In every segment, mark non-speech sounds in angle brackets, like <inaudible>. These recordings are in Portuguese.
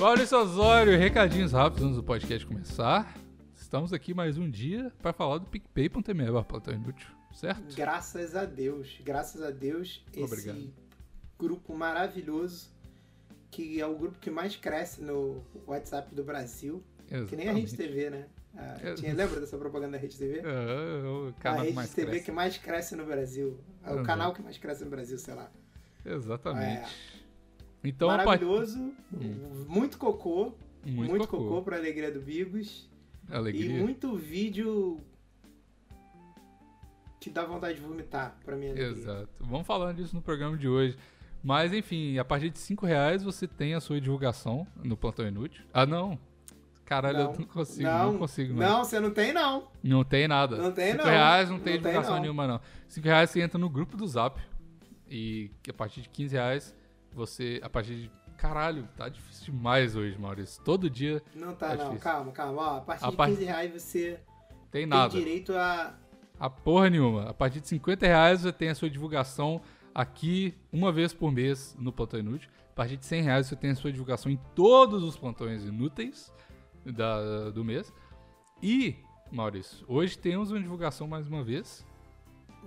Maurício Osório, recadinhos rápidos antes do podcast começar. Estamos aqui mais um dia para falar do PicPay.me, Plantão Inútil, certo? Graças a Deus, graças a Deus, esse Obrigado. grupo maravilhoso, que é o grupo que mais cresce no WhatsApp do Brasil, que nem a Rede TV, né? Ah, É. tinha, lembra dessa propaganda da Rede TV? É, é o a canal que Rede mais TV cresce. que mais cresce no Brasil. É o Uhum. canal que mais cresce no Brasil, sei lá. Exatamente. É. Então, Maravilhoso, Hum. muito cocô, muito, muito, cocô. cocô pra alegria do Bigos. Alegria. E muito vídeo que dá vontade de vomitar pra mim. Exato. Vamos falando disso no programa de hoje. Mas, enfim, a partir de 5 reais você tem a sua divulgação no Plantão Inútil. Ah, não. Caralho, eu não consigo, não, consigo. Não, Não, você não tem, não. não tem nada. Não tem, 5 não. reais não tem Não tem, divulgação não. nenhuma, não. 5 reais você entra no grupo do Zap. E a partir de 15 reais você, a partir de... Caralho, tá difícil demais hoje, Maurício. Todo dia Não tá, Tá não. difícil. Calma, calma. Ó, a partir A de par- 15 reais você tem tem nada. direito a. A porra nenhuma. A partir de 50 reais você tem a sua divulgação aqui uma vez por mês no Plantão Inútil. A partir de 100 reais você tem a sua divulgação em todos os plantões inúteis da- do mês. E, Maurício, hoje temos uma divulgação mais uma vez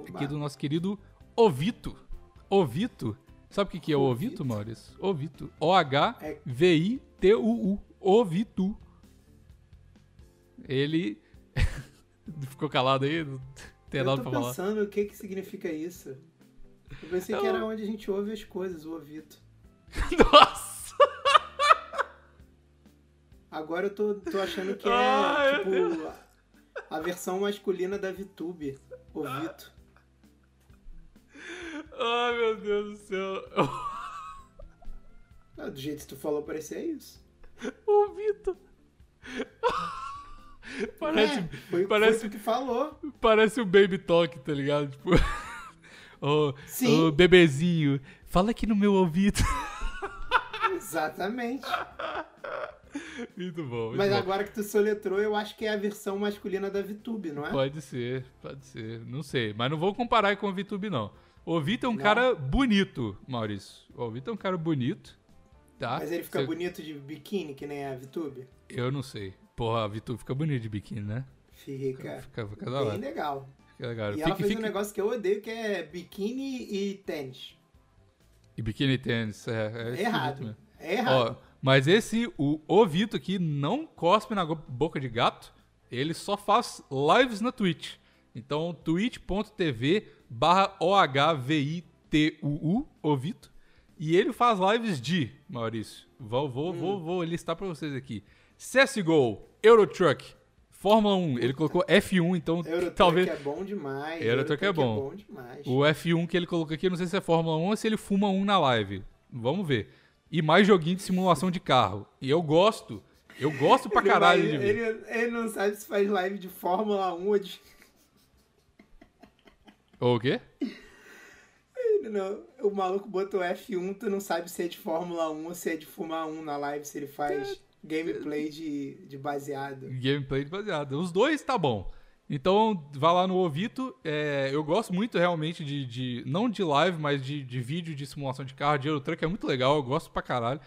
aqui do nosso querido Ovito. Ovito. Sabe o que, que é o Ovito, Ovito? Maurício? Ovito. O-H-V-I-T-U-U. Ovito. Ele. <laughs> Ficou calado aí? Não tem Eu nada tô pra falar. pensando o que que significa isso. Eu pensei que Eu- era onde a gente ouve as coisas, o ouvido. <laughs> Nossa! Agora eu tô, tô achando que é, Ai, tipo, a, a versão masculina da VTube. Ovito. Ai, meu Deus do céu. Do jeito que tu falou, parecia isso. Ovito. <laughs> Parece, É, foi, parece- foi que falou. parece o Baby Talk, tá ligado? Tipo. <laughs> Ô, Sim. ô, bebezinho, fala aqui no meu ouvido. <laughs> Exatamente. Muito bom. muito Mas bom. agora que tu soletrou, eu acho que é a versão masculina da VTube, não é? Pode ser, pode ser. Não sei. Mas não vou comparar com o VTube, não. O Vitor é um Não? cara bonito, Maurício. O Vitor é um cara bonito. Tá? Mas ele fica Cê- bonito de biquíni, que nem a VTube? Eu não sei. Porra, a Vitor fica bonito de biquíni, né? Fica Fica, fica da bem hora. legal. Fica legal. E Fica- ela fez fica- um negócio que eu odeio, que é biquíni e tênis. E biquíni tênis. É, é esquisito errado. É errado. Ó, mas esse, o, o Vitor aqui, não cospe na boca de gato. Ele só faz lives na Twitch. Então, twitch.tv barra O-H-V-I-T-U-U, o Vitor. E ele faz lives de, Maurício, vou, vou, Hum. vou, vou listar pra vocês aqui. CSGO, Eurotruck, Fórmula 1, ele colocou F1, então Eurotruck talvez... é bom demais. Eurotruck é bom. demais. O F1 que ele colocou aqui, não sei se é Fórmula 1 ou se ele fuma um na live. Vamos ver. E mais joguinho de simulação de carro. E eu gosto. Eu gosto pra caralho de ver. ele, ele não sabe se faz live de Fórmula 1 ou de. O quê? Não- O maluco botou F1, tu não sabe se é de Fórmula 1 ou se é de fumar 1 na live, se ele faz gameplay de, de baseado. Gameplay de baseado. Os dois tá bom. Então, vai lá no Ovito. É, eu gosto muito realmente de, de- Não de live, mas de, de vídeo de simulação de carro. De Eurotruck é muito legal. Eu gosto pra caralho.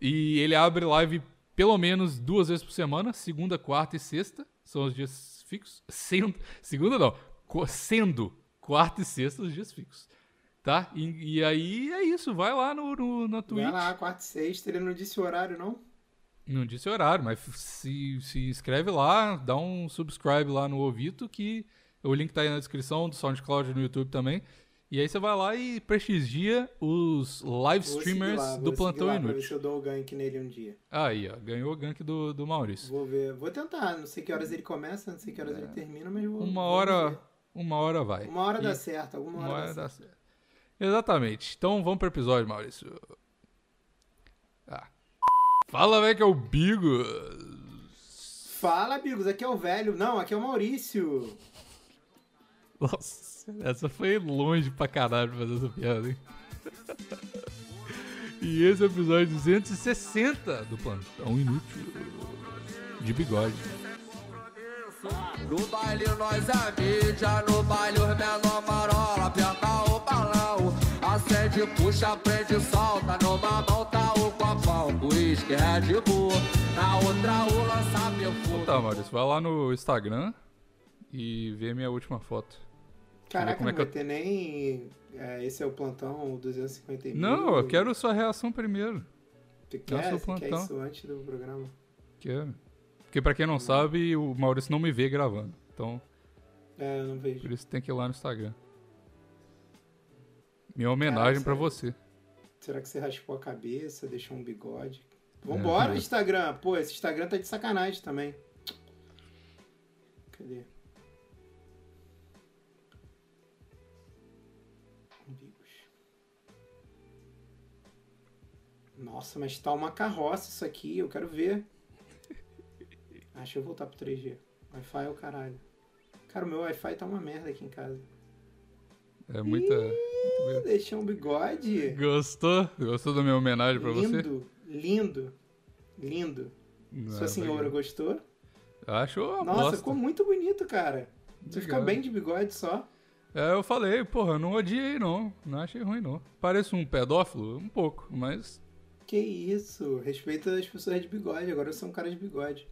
E ele abre live pelo menos duas vezes por semana. Segunda, quarta e sexta. São os dias fixos. Sendo, segunda não. Sendo quarta e sexta os dias fixos. Tá? E, e aí é isso. Vai lá no, no, na Twitch. Vai lá, quarta e sexta, ele não disse o horário, não? Não disse horário, mas se, se inscreve lá, dá um subscribe lá no Ovito, que o link tá aí na descrição do SoundCloud no YouTube também. E aí você vai lá e prestigia os live streamers lá, do Plantão lá Inútil. eu dou o gank nele um dia. Aí, ó, ganhou o gank do, do Maurício. Vou ver. Vou tentar. Não sei que horas ele começa, não sei que horas ele termina, mas vou. É. Uma vou hora, ver. uma hora vai. Uma hora E- dá certo, alguma hora, Uma hora dá dá certo. Exatamente. Então vamos pro episódio, Maurício. Ah. Fala, velho, que é o Bigo. Fala, amigos, aqui é o velho. Não, aqui é o Maurício. Nossa, essa foi longe pra caralho fazer essa piada, hein? <laughs> E esse é o episódio 260 do Plantão Inútil de bigode. No baile nós é mídia, no baile os menor marola, aperta o balão, prende, puxa, prende, solta. Numa mão tá o copão, uísque, Red Bull. Na outra o lança perfume. Tá, Maurício, vai lá no Instagram e vê minha última foto. Caraca, como é não que vai ter nem. é, esse é o plantão 250 mil. Não, eu quero sua reação primeiro. Tu eu quer, você quer isso antes do programa? Quero. Porque pra quem não sabe, o Maurício não me vê gravando. Então, É, eu não vejo. por isso tem que ir lá no Instagram. Minha homenagem sério. você. Será que você raspou a cabeça, deixou um bigode? Vambora, É. Instagram. Pô, esse Instagram tá de sacanagem também. Cadê? Nossa, mas tá uma carroça isso aqui, eu quero ver. <laughs> Ah, deixa eu voltar pro 3G. Wi-Fi é o caralho. Cara, o meu Wi-Fi tá uma merda aqui em casa. É muita. muita- Deixei um bigode. Gostou? Gostou da minha homenagem pra você? lindo, lindo, lindo. Não, Sua senhora obrigado. gostou? Acho uma Nossa, bosta. ficou muito bonito, cara. Você fica Obrigado. bem de bigode só. É, eu falei, porra, não odiei não. Não achei ruim não. Pareço um pedófilo? Um pouco, mas. Que isso, respeita as pessoas de bigode. Agora eu sou um cara de bigode.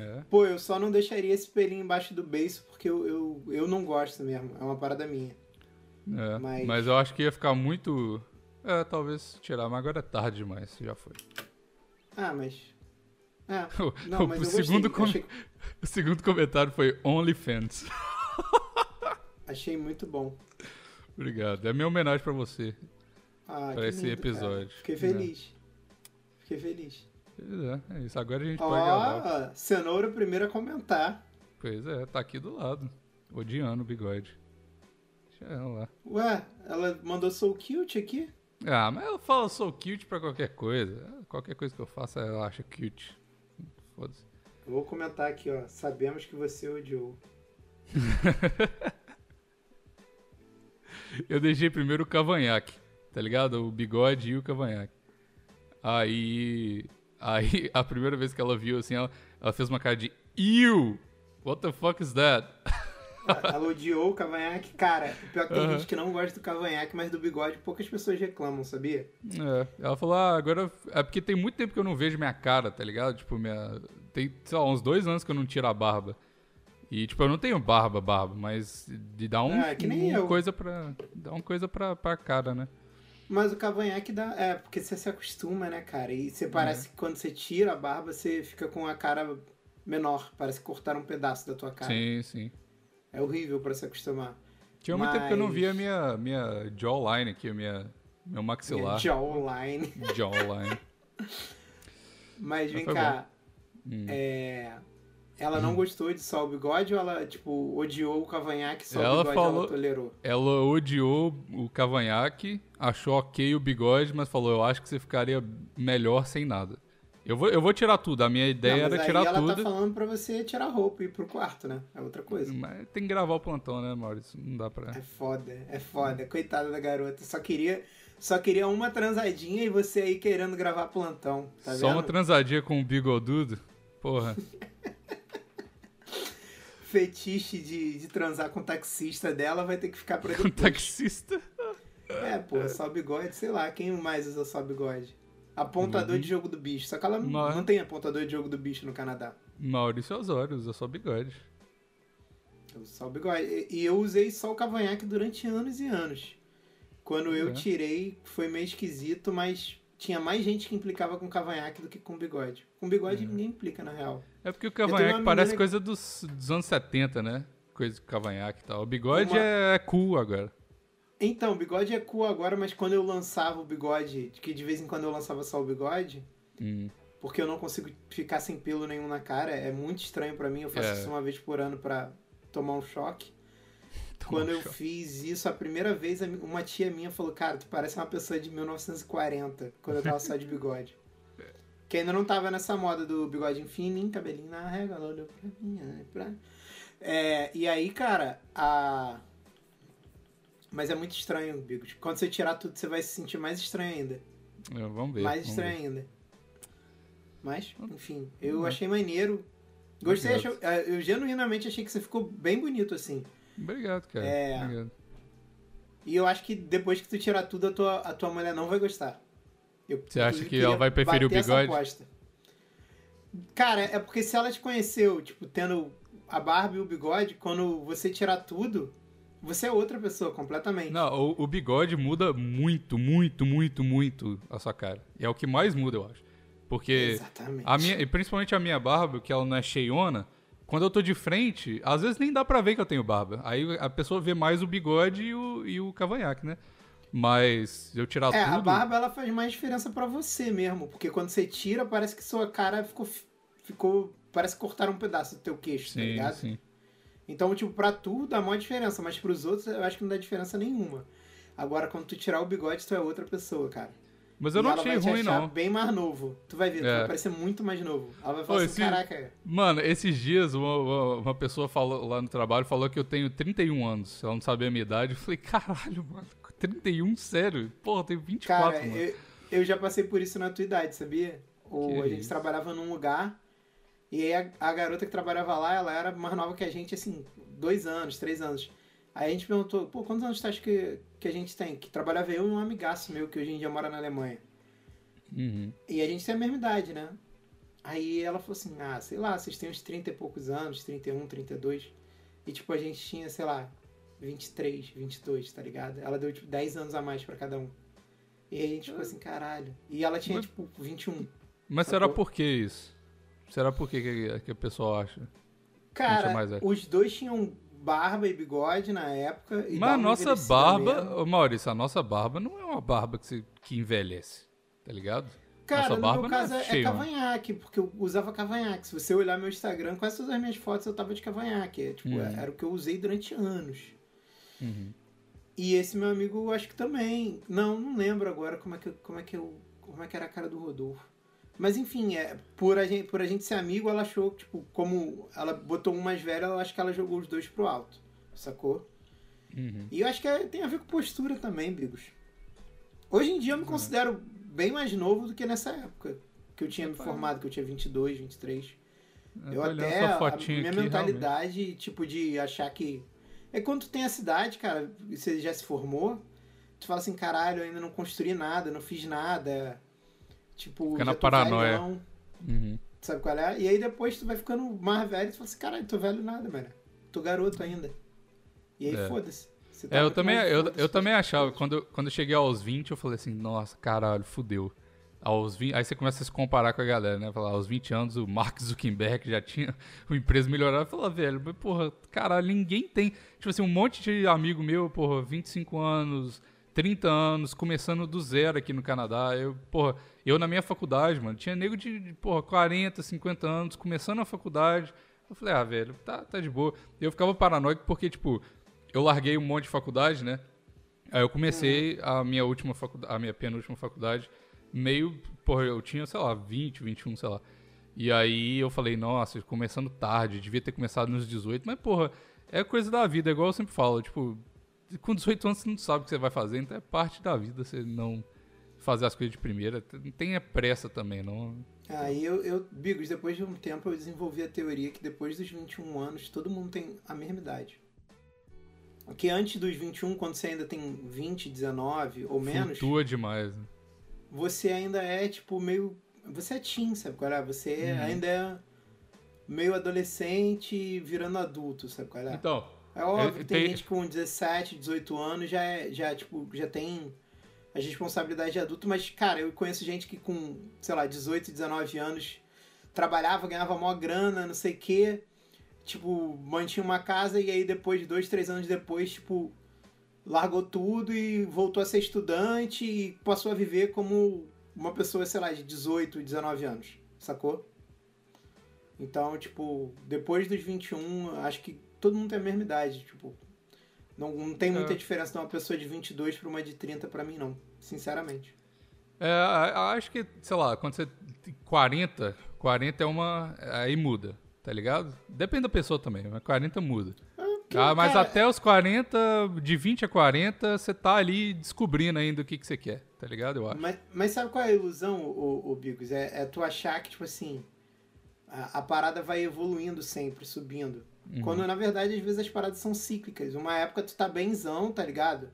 É. Pô, eu só não deixaria esse pelinho embaixo do beiço porque eu, eu, eu não gosto mesmo. É uma parada minha. É, Mas- mas... eu acho que ia ficar muito. É, talvez tirar, mas agora é tarde demais, já foi. Ah, mas. Ah, <laughs> O, não, o mas eu segundo, com- Achei, <laughs> o segundo comentário foi OnlyFans. <laughs> achei muito bom. Obrigado. É minha homenagem pra você. Ah, Pra esse lindo, episódio. cara. Fiquei feliz. Fiquei feliz. Pois é, é isso. Agora a gente pode gravar. Cenoura o primeiro a comentar. Pois é, tá aqui do lado. Odiando o bigode. Deixa ela lá. Ué, ela mandou sou cute aqui? Ah, mas ela fala sou cute pra qualquer coisa. Qualquer coisa que eu faça, ela acha cute. Foda-se. Eu Vou comentar aqui, ó. Sabemos que você odiou. <laughs> Eu deixei primeiro o cavanhaque, tá ligado? O bigode e o cavanhaque. Aí. Aí, <laughs> a primeira vez que ela viu, assim, ela, ela fez uma cara de. Ew! What the fuck is that? <laughs> Ela odiou o cavanhaque. Cara, pior que tem gente que não gosta do cavanhaque, mas do bigode poucas pessoas reclamam, sabia? É, ela falou, ah, agora. É porque tem muito tempo que eu não vejo minha cara, tá ligado? Tipo, minha. Tem, sei lá, uns dois anos que eu não tiro a barba. E, tipo, eu não tenho barba, barba, mas de dar um, Ah, uma eu. coisa pra. Dar uma coisa pra, pra cara, né? Mas o cavanhaque dá. É, porque você se acostuma, né, cara? E você parece que quando você tira a barba, você fica com a cara menor. Parece que cortaram um pedaço da tua cara. Sim, sim. É horrível pra se acostumar. Tinha muito tempo que eu não Mas- via minha, minha jawline aqui, minha, meu maxilar. Jawline. <laughs> Jawline. Mas vem cá. Hum. É. Ela não gostou de só o bigode ou ela, tipo, odiou o cavanhaque só Ela o bigode falou- ela tolerou? Ela odiou o cavanhaque, achou ok o bigode, mas falou, eu acho que você ficaria melhor sem nada. Eu vou, eu vou tirar tudo, a minha ideia não, era tirar ela tudo. tá falando pra você tirar roupa e ir pro quarto, né? É outra coisa. Mas tem que gravar o plantão, né, Maurício? Não dá pra... É foda, é foda. Coitada da garota. Só queria, só queria uma transadinha e você aí querendo gravar plantão. Tá Só vendo? uma transadinha com o bigodudo? Porra. <laughs> Fetiche de, de transar com o taxista dela vai ter que ficar pra Com depois. taxista. É, porra, só bigode, sei lá, quem mais usa só bigode? Apontador de jogo do bicho. Só que ela Mas- não tem apontador de jogo do bicho no Canadá. Maurício Osório, usa só bigode. Eu uso só o bigode. E- eu usei só o cavanhaque durante anos e anos. Quando eu É. tirei, foi meio esquisito, mas tinha mais gente que implicava com cavanhaque do que com bigode. Com bigode ninguém implica, na real. É porque o cavanhaque parece menina- coisa dos, dos anos 70, né? Coisa de cavanhaque e tal. O bigode Uma- é cool agora. Então, o bigode é cool agora, mas quando eu lançava o bigode, que de vez em quando eu lançava só o bigode, Hum. porque eu não consigo ficar sem pelo nenhum na cara, é muito estranho pra mim. Eu faço É. isso uma vez por ano pra tomar um choque. <laughs> Tomar Quando um eu choque. fiz isso a primeira vez, uma tia minha falou: Cara, tu parece uma pessoa de 1940, quando eu tava só de bigode. <laughs> Que ainda não tava nessa moda do bigodinho fininho, cabelinho na régua, ela olhou pra mim, ai, pra... É, e aí, cara, a. Mas é muito estranho, Bigos. Quando você tirar tudo, você vai se sentir mais estranho ainda. É, vamos ver. mais vamos estranho ver. ainda. Mas, enfim, eu achei maneiro. Gostei, achei- eh, eu genuinamente achei que você ficou bem bonito assim. Obrigado, cara. É. Obrigado. E eu acho que depois que tu tirar tudo, a tua, a tua mulher não vai gostar. Eu, Você acha que ela vai preferir o bigode? Cara, é porque se ela te conheceu, tipo, tendo a barba e o bigode, quando você tirar tudo, você é outra pessoa completamente. Não, o, o bigode muda muito, muito, muito, muito a sua cara. E é o que mais muda, eu acho. Porque Exatamente. a minha, e principalmente a minha barba, que ela não é cheiona, quando eu tô de frente, às vezes nem dá pra ver que eu tenho barba. Aí a pessoa vê mais o bigode e o, e o cavanhaque, né? Mas eu tirar É, tudo. a barba ela faz mais diferença pra você mesmo, porque quando você tira, parece que sua cara ficou. ficou parece que cortaram um pedaço do teu queixo, tá Sim, ligado? sim. Então, tipo, pra tu dá maior diferença, mas pros outros eu acho que não dá diferença nenhuma. Agora, quando tu tirar o bigode, tu é outra pessoa, cara. Mas eu E não achei vai te ruim, achar não. bem mais novo. Tu vai ver, tu É. vai parecer muito mais novo. Ela vai falar Ô, assim, esse- caraca, Mano, esses dias uma, uma- pessoa falou lá no trabalho falou que eu tenho 31 anos. Ela não sabia a minha idade. Eu falei, caralho, mano, 31? Sério? Porra, eu tenho 24, cara, mano. eu, eu já passei por isso na tua idade, sabia? O, Que a gente isso. trabalhava num lugar e aí a, a garota que trabalhava lá, ela era mais nova que a gente, assim, dois anos, três anos. Aí a gente perguntou, pô, quantos anos tu acha que, que a gente tem? Que trabalhava eu e um amigaço meu que hoje em dia mora na Alemanha. Uhum. E a gente tem a mesma idade, né? Aí ela falou assim, ah, sei lá, vocês têm uns 30 e poucos anos, 31, 32. E tipo, a gente tinha, sei lá, 23, 22, tá ligado? Ela deu tipo 10 anos a mais pra cada um. E aí a gente ficou assim, caralho. E ela tinha, Mas- tipo, 21. Mas será Sacou? por que isso? Será por que, que, que o pessoal acha? Cara, é os dois tinham barba e bigode na época. Mas a nossa barba, mesmo. ô Maurício, a nossa barba não é uma barba que, se- que envelhece, tá ligado? Cara, nossa no barba meu é caso é, é cheia, mano. cavanhaque, porque eu usava cavanhaque. Se você olhar meu Instagram, quase todas as minhas fotos eu tava de cavanhaque. É, tipo, Uhum. era o que eu usei durante anos. Uhum. E esse meu amigo, eu acho que também. Não, não lembro agora como é que, como é que, eu, como é que era a cara do Rodolfo. Mas enfim, é, por, a gente, por a gente ser amigo, ela achou, tipo, como ela botou um mais velho, eu acho que ela jogou os dois pro alto. Sacou? Uhum. E eu acho que é- tem a ver com postura também, Bigos. Hoje em dia eu me considero bem mais novo do que nessa época. Que eu tinha me formado, que eu tinha 22, 23. Eu olhando até, a minha aqui, mentalidade, tipo, de achar que... É quando tu tem a cidade, cara, e você já se formou, tu fala assim, caralho, eu ainda não construí nada, não fiz nada. Tipo, Fica na paranoia. velhão, Uhum. sabe qual é? E aí depois tu vai ficando mais velho e tu fala assim, caralho, tô velho nada, mano. Tô garoto ainda. E aí É. foda-se. Tá É, eu muito também, eu, eu também achava, quando, eu- quando eu cheguei aos 20, eu falei assim, nossa, caralho, fudeu. Aos 20, aí você começa a se comparar com a galera, né? Falar, aos 20 anos, o Mark Zuckerberg já tinha <laughs> uma empresa melhorada. Eu falei, velho, mas porra, caralho, ninguém tem. Tipo assim, um monte de amigo meu, porra, 25 anos, 30 anos, começando do zero aqui no Canadá. Eu, porra, eu na minha faculdade, mano, tinha nego de, de, porra, 40, 50 anos, começando a faculdade. Eu falei, ah, velho, tá, tá de boa. Eu ficava paranoico porque, tipo, eu larguei um monte de faculdade, né? Aí eu comecei a minha última faculdade, a minha penúltima faculdade, meio, porra, eu tinha, sei lá, 20, 21, sei lá. E aí eu falei, nossa, começando tarde, devia ter começado nos 18, mas porra, é coisa da vida, é igual eu sempre falo, tipo, com 18 anos você não sabe o que você vai fazer, então é parte da vida você não fazer as coisas de primeira. Não tenha pressa também, não. Aí eu, eu, Bigos, depois de um tempo eu desenvolvi a teoria que depois dos 21 anos todo mundo tem a mesma idade. Que antes dos 21, quando você ainda tem 20, 19 ou menos, Flutua demais. né? você ainda é tipo meio. Você é teen, sabe qual é? Você Uhum. ainda é meio adolescente virando adulto, sabe qual é? Então, É óbvio Eu- que tem tem- gente com 17, 18 anos já é, já, tipo, já tem as responsabilidades de adulto, mas, cara, eu conheço gente que com, sei lá, 18, 19 anos trabalhava, ganhava maior grana, não sei o quê, tipo, mantinha uma casa e aí depois, de dois, três anos depois, tipo, largou tudo e voltou a ser estudante e passou a viver como uma pessoa, sei lá, de 18, 19 anos, sacou? Então, tipo, depois dos 21, acho que todo mundo tem a mesma idade, tipo, não, não tem muita É. diferença de uma pessoa de 22 pra uma de 30 pra mim, não, sinceramente. É, acho que, sei lá, quando você tem 40, 40 é uma. Aí muda, tá ligado? Depende da pessoa também, mas 40 muda. Porque, Ah, mas cara, até os 40, de 20 a 40, você tá ali descobrindo ainda o que, que você quer, tá ligado? Eu acho. Mas, mas sabe qual é a ilusão, o, o Bigos? É, é tu achar que, tipo assim, a, a parada vai evoluindo sempre, subindo. Uhum. Quando, na verdade, às vezes as paradas são cíclicas. Uma época tu tá benzão, tá ligado?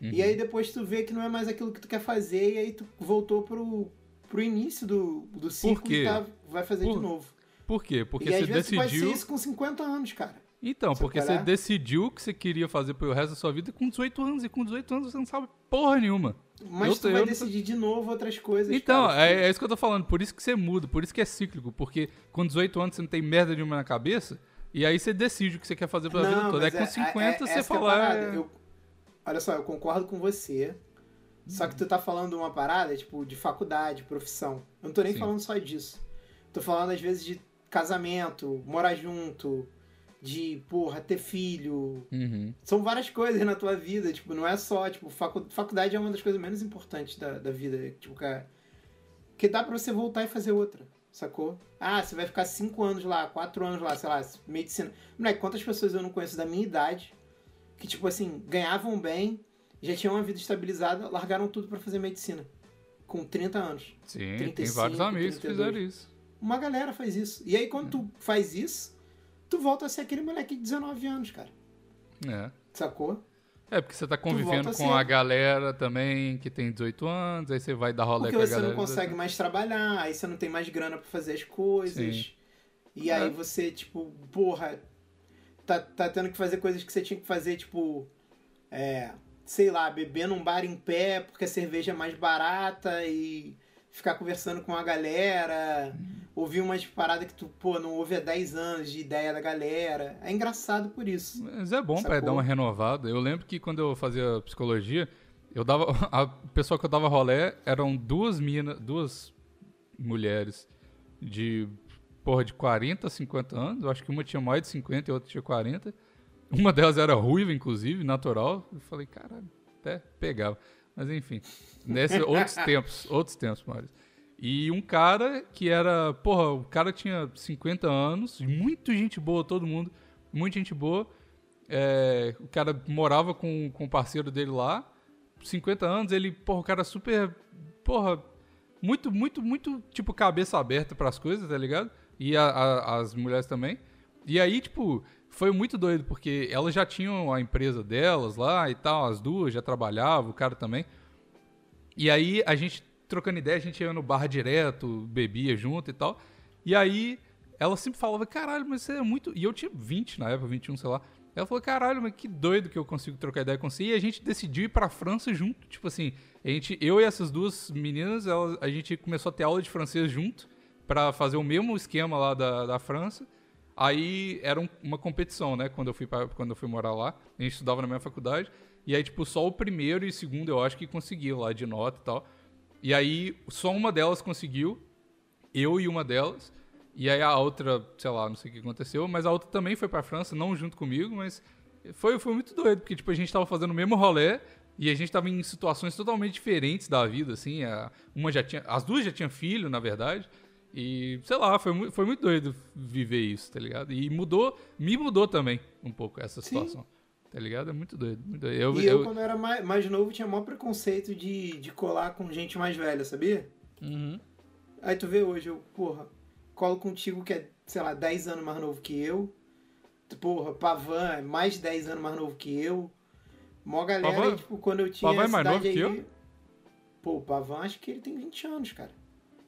E aí depois tu vê que não é mais aquilo que tu quer fazer, e aí tu voltou pro, pro início do, do ciclo e tá, vai fazer Por- de novo. Por quê? Porque e você às vezes tu vai ser decidiu. isso com 50 anos, cara. Então, Você porque você parar? decidiu que você queria fazer pelo resto da sua vida com 18 anos. E com 18 anos você não sabe porra nenhuma. Mas Eu tu vai eu decidir de novo outras coisas. Então, cara. é, é isso que eu tô falando. Por isso que você muda, por isso que é cíclico. Porque com 18 anos você não tem merda nenhuma na cabeça. E aí você decide o que você quer fazer pela vida toda. Mas com 50 é- você que é a fala. parada. é, Eu- olha só, eu concordo com você. Só que tu tá falando uma parada, tipo, de faculdade, profissão. Eu não tô nem Sim. falando só disso. Tô falando, às vezes, de casamento, morar junto, de, porra, ter filho. uhum. São várias coisas na tua vida, tipo, não é só, tipo, facu- faculdade é uma das coisas menos importantes da, da vida, tipo, cara. Que dá pra você voltar e fazer outra, sacou? Ah, você vai ficar cinco anos lá, quatro anos lá, sei lá, medicina. Moleque, quantas pessoas eu não conheço da minha idade que, tipo assim, ganhavam bem, já tinham uma vida estabilizada, largaram tudo pra fazer medicina. Com 30 anos. Sim, tem 35, vários amigos que 32. fizeram isso. Uma galera faz isso. E aí, quando tu faz isso, tu volta a ser aquele moleque de 19 anos, cara. É. Sacou? É, porque você tá convivendo com a galera também que tem 18 anos, aí você vai dar rolê Porque com a você galera. não consegue mais trabalhar, aí você não tem mais grana pra fazer as coisas. Sim. E É. aí você, tipo, porra, tá, tá tendo que fazer coisas que você tinha que fazer, tipo, é, sei lá, beber num bar em pé porque a cerveja é mais barata e ficar conversando com a galera, ouvir umas paradas que tu, pô, não ouve há 10 anos de ideia da galera. É engraçado por isso. Mas é bom Sacou? dar uma renovada. Eu lembro que quando eu fazia psicologia, eu dava. <laughs> A pessoa que eu dava rolé eram duas minas, duas mulheres de. Porra, de 40, 50 anos. Eu acho que uma tinha mais de 50 e outra tinha 40. Uma delas era ruiva, inclusive, natural. Eu falei, caralho, até pegava. Mas enfim. Nesse, outros <laughs> tempos, outros tempos, Mário. E um cara que era. Porra, o cara tinha 50 anos, muito gente boa, todo mundo. Muita gente boa. É, o cara morava com, com o parceiro dele lá. 50 anos, ele, porra, o cara super. Porra, muito, muito, muito, tipo, cabeça aberta pras coisas, tá ligado? E a- a- as mulheres também. E aí, tipo, foi muito doido, porque elas já tinham a empresa delas lá e tal, as duas já trabalhavam, o cara também. E aí, a gente trocando ideia, a gente ia no bar direto, bebia junto e tal. E aí, ela sempre falava, caralho, mas você é muito. E eu tinha 20 na época, 21, sei lá. Ela falou, caralho, mas que doido que eu consigo trocar ideia com você. E a gente decidiu ir pra França junto. Tipo assim, a gente, eu e essas duas meninas, elas, a gente começou a ter aula de francês junto pra fazer o mesmo esquema lá da, da França. Aí era um- uma competição, né? Quando eu, fui pra, quando eu fui morar lá. A gente estudava na mesma faculdade. E aí, tipo, só o primeiro e o segundo eu acho que conseguiu lá de nota e tal. E aí, só uma delas conseguiu. Eu e uma delas. E aí a outra, sei lá, não sei o que aconteceu, mas a outra também foi pra França, não junto comigo, mas foi, foi muito doido, porque tipo, a gente tava fazendo o mesmo rolê e a gente tava em situações totalmente diferentes da vida, assim. A, uma já tinha. As duas já tinham filho, na verdade. E, sei lá, foi, foi muito doido viver isso, tá ligado? E mudou, me mudou também um pouco essa Sim. Tá ligado? É muito doido. Muito doido. Eu, e eu, eu- quando era mais, mais novo, tinha maior preconceito de, de colar com gente mais velha, sabia? Uhum. Aí tu vê hoje, eu, porra, colo contigo que é, sei lá, 10 anos mais novo que eu. Porra, Pavan é mais de 10 anos mais novo que eu. Mó galera, Pavan- tipo, quando eu tinha Pavan é mais novo idade que aí... eu? Pô, o Pavan, acho que ele tem 20 anos, cara.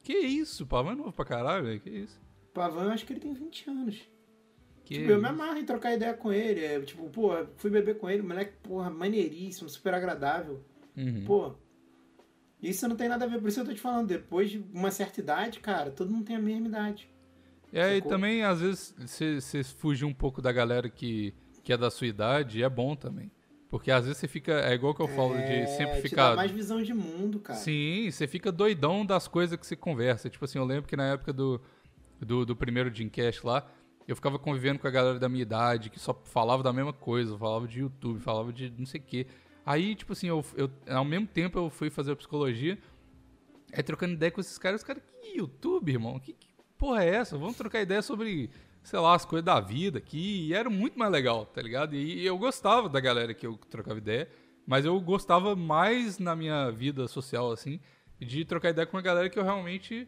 Que isso, pau, é novo pra caralho, velho. Que isso. Pavan, eu acho que ele tem 20 anos. Que tipo, eu me amarro em trocar ideia com ele. É, tipo, pô, fui beber com ele, moleque, porra, maneiríssimo, super agradável. Uhum. Pô, isso não tem nada a ver, por isso eu tô te falando, depois de uma certa idade, cara, todo mundo tem a mesma idade. É, e também, às vezes, você fugir um pouco da galera que, que é da sua idade é bom também. Porque às vezes você fica. É igual que eu falo É, de sempre te ficar. dá mais visão de mundo, cara. Sim, você fica doidão das coisas que você conversa. Tipo assim, eu lembro que na época do, do, do primeiro Dreamcast lá, eu ficava convivendo com a galera da minha idade, que só falava da mesma coisa, falava de YouTube, falava de não sei o quê. Aí, tipo assim, eu, eu, ao mesmo tempo eu fui fazer psicologia, aí trocando ideia com esses caras, os caras, que YouTube, irmão? Que, que porra é essa? Vamos trocar ideia sobre, sei lá, as coisas da vida aqui. E era muito mais legal, tá ligado? E, eu gostava da galera que eu trocava ideia, mas eu gostava mais na minha vida social, assim, de trocar ideia com uma galera que eu realmente,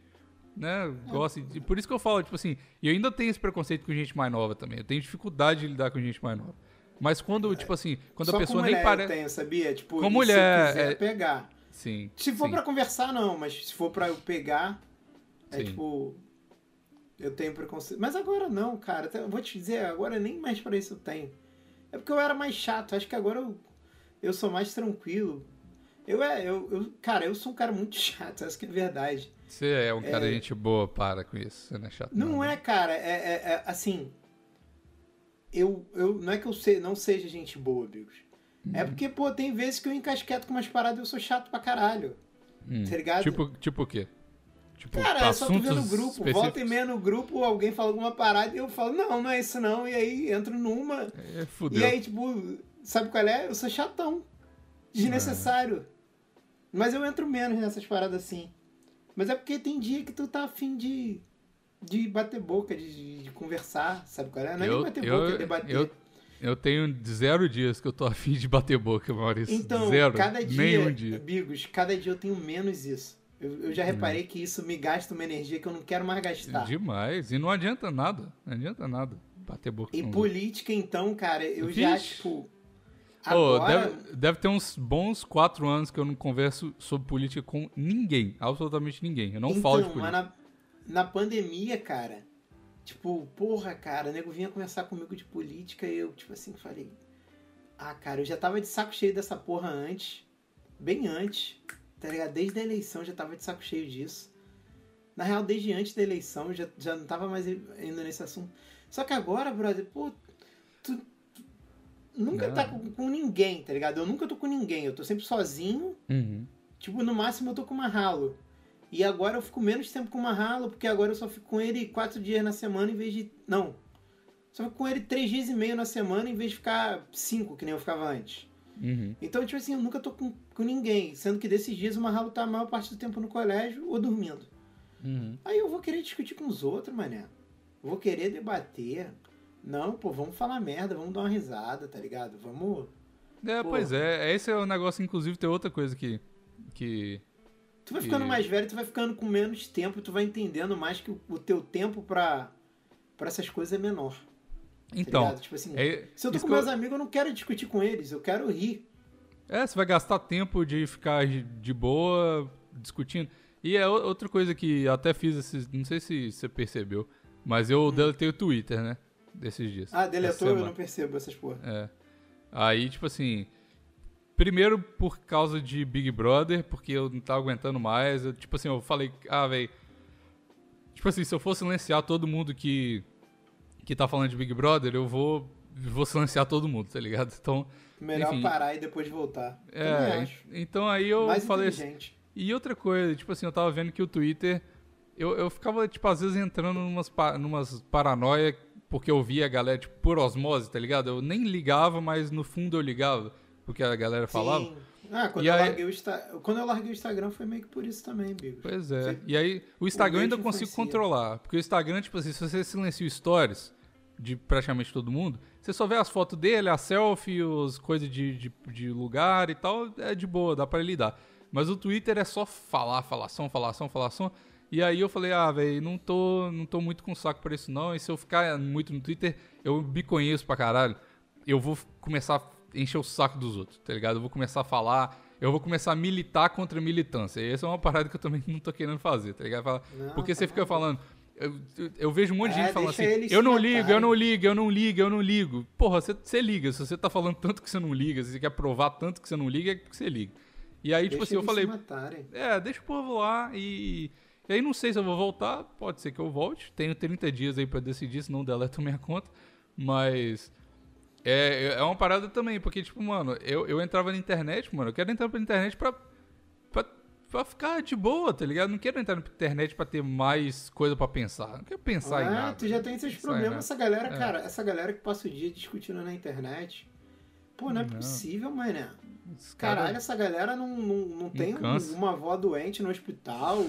né, gosto. E por isso que eu falo, tipo assim, e eu ainda tenho esse preconceito com gente mais nova também. Eu tenho dificuldade de lidar com gente mais nova. Mas quando, tipo assim, quando Só a pessoa nem parece. eu tenho, sabia? Tipo, Com mulher, se eu quiser é- pegar. Sim. Se for pra conversar, não, mas se for pra eu pegar, é Sim. tipo. Eu tenho preconceito. Mas agora não, cara. Eu vou te dizer, agora nem mais pra isso eu tenho. É porque eu era mais chato. Acho que agora eu, eu sou mais tranquilo. Eu é, eu, eu, cara, eu sou um cara muito <laughs> chato, essa que é a verdade. Você é um cara de gente boa, para com isso. Você não é chato. Não é, cara, é, é- é, assim. Eu, eu, não é que eu sei, não seja gente boa, Bigos. É porque, pô, tem vezes que eu encasqueto com umas paradas e eu sou chato pra caralho. Hum. Tá ligado? Tipo, tipo o quê? Tipo, Cara, é só tu ver no grupo, específicos? volta e meia no grupo, alguém fala alguma parada e eu falo, não, não é isso não, e aí entro numa. É, fudeu. E aí, tipo, sabe qual é? Eu sou chatão. Desnecessário. Mas eu entro menos nessas paradas assim. Mas é porque tem dia que tu tá afim de. de bater boca, de, de- conversar, sabe qual é? Não é nem bater boca, é debater. eu, eu tenho zero dias que eu tô <laughs> afim de bater boca, Maurício. Então, zero. cada dia, Nenhum dia. amigos, cada dia eu tenho menos isso. Eu, eu já reparei que isso me gasta uma energia que eu não quero mais gastar. Demais. E não adianta nada. Não adianta nada. Bater boca E política, então, cara, eu já, Vixe. tipo. Agora. deve, deve ter uns bons quatro anos que eu não converso sobre política com ninguém. Absolutamente ninguém. Eu não então, falo de mas política. na, na pandemia, cara, tipo, porra, cara, o nego vinha conversar comigo de política e eu, tipo assim, falei. Ah, cara, eu já tava de saco cheio dessa porra antes. Bem antes. Tá ligado? Desde a eleição eu já tava de saco cheio disso. Na real, desde antes da eleição eu já, já não tava mais indo nesse assunto. Só que agora, brother, pô, tu nunca Não. tá com, com ninguém, tá ligado? Eu nunca tô com ninguém, eu tô sempre sozinho. Uhum. Tipo, no máximo eu tô com uma ralo. E agora eu fico menos tempo com uma ralo, porque agora eu só fico com ele quatro dias na semana em vez de. Não. Só fico com ele três dias e meio na semana em vez de ficar cinco, que nem eu ficava antes. Uhum. Então, tipo assim, eu nunca tô com, com ninguém. Sendo que desses dias o Marralo tá a maior parte do tempo no colégio ou dormindo. Uhum. Aí eu vou querer discutir com os outros, mané. Vou querer debater. Não, pô, vamos falar merda, vamos dar uma risada, tá ligado? Vamos. É, Pô. pois é. Esse é o negócio, inclusive, tem outra coisa que. que Tu vai ficando E- mais velho, tu vai ficando com menos tempo, tu vai entendendo mais que o, teu tempo pra, pra essas coisas é menor. tá então, ligado? Tipo assim, é, se eu tô com que meus amigos, eu não quero discutir com eles, eu quero rir. É, você vai gastar tempo de ficar de- boa discutindo. E é outra coisa que eu até fiz esses. Não sei se você percebeu, mas eu deletei o Twitter, né? Desses dias. Ah, deletou, eu não percebo essas porra. É. Aí, tipo assim. Primeiro por causa de Big Brother, porque eu não tava aguentando mais. Eu, tipo assim, eu falei, ah, velho. Tipo assim, se eu for silenciar todo mundo que. que tá falando de Big Brother, eu vou. vou silenciar todo mundo, tá ligado? Então. Melhor Enfim. parar e depois voltar. É, então aí eu Mais falei assim. inteligente. E outra coisa, tipo assim, eu tava vendo que o Twitter. Eu, eu ficava, tipo, às vezes entrando numas, numas paranoia porque eu via a galera, tipo, por osmose, tá ligado? Eu nem ligava, mas no fundo eu ligava, porque a galera falava. Sim. Ah, quando E eu, aí- larguei o Insta... quando eu larguei o Instagram foi meio que por isso também, Bigo. Pois é. Você- E aí, o Instagram eu ainda consigo influencia. controlar. Porque o Instagram, tipo assim, se você silencia o stories de praticamente todo mundo, você só vê as fotos dele, a selfie, as coisas de, de, de lugar e tal, é de boa, dá pra lidar. Mas o Twitter é só falar, falação, falação, falação. E aí eu falei, ah, velho, não tô, não tô muito com saco pra isso não. E se eu ficar muito no Twitter, eu me conheço pra caralho. Eu vou começar a encher o saco dos outros, tá ligado? Eu vou começar a falar, eu vou começar a militar contra a militância. E essa é uma parada que eu também <laughs> não tô querendo fazer, tá ligado? Fala- Não, Porque tá você fica falando. Eu, eu- vejo um monte de É, gente falando assim: eu não ligo, eu matarem." não ligo, eu não ligo, eu não ligo. Porra, você, você liga. Se você tá falando tanto que você não liga, se você quer provar tanto que você não liga, é que você liga. E aí, tipo Deixa assim, eu falei: matarem. é, deixa o povo lá e. E aí não sei se eu vou voltar, pode ser que eu volte. Tenho 30 dias aí pra decidir, se não deleto minha conta. Mas. É, é uma parada também, porque, tipo, mano, eu, eu entrava na internet, mano, eu quero entrar pra internet pra, pra, pra ficar de boa, tá ligado? Não quero entrar na internet pra ter mais coisa pra pensar. Não quero pensar em Ah, nada. tu já tem seus problemas. Essa galera, É. cara, essa galera que passa o dia discutindo na internet. Pô, não é Não. possível, mané. Os cara- Caralho, essa galera não, não, não tem um- uma avó doente no hospital,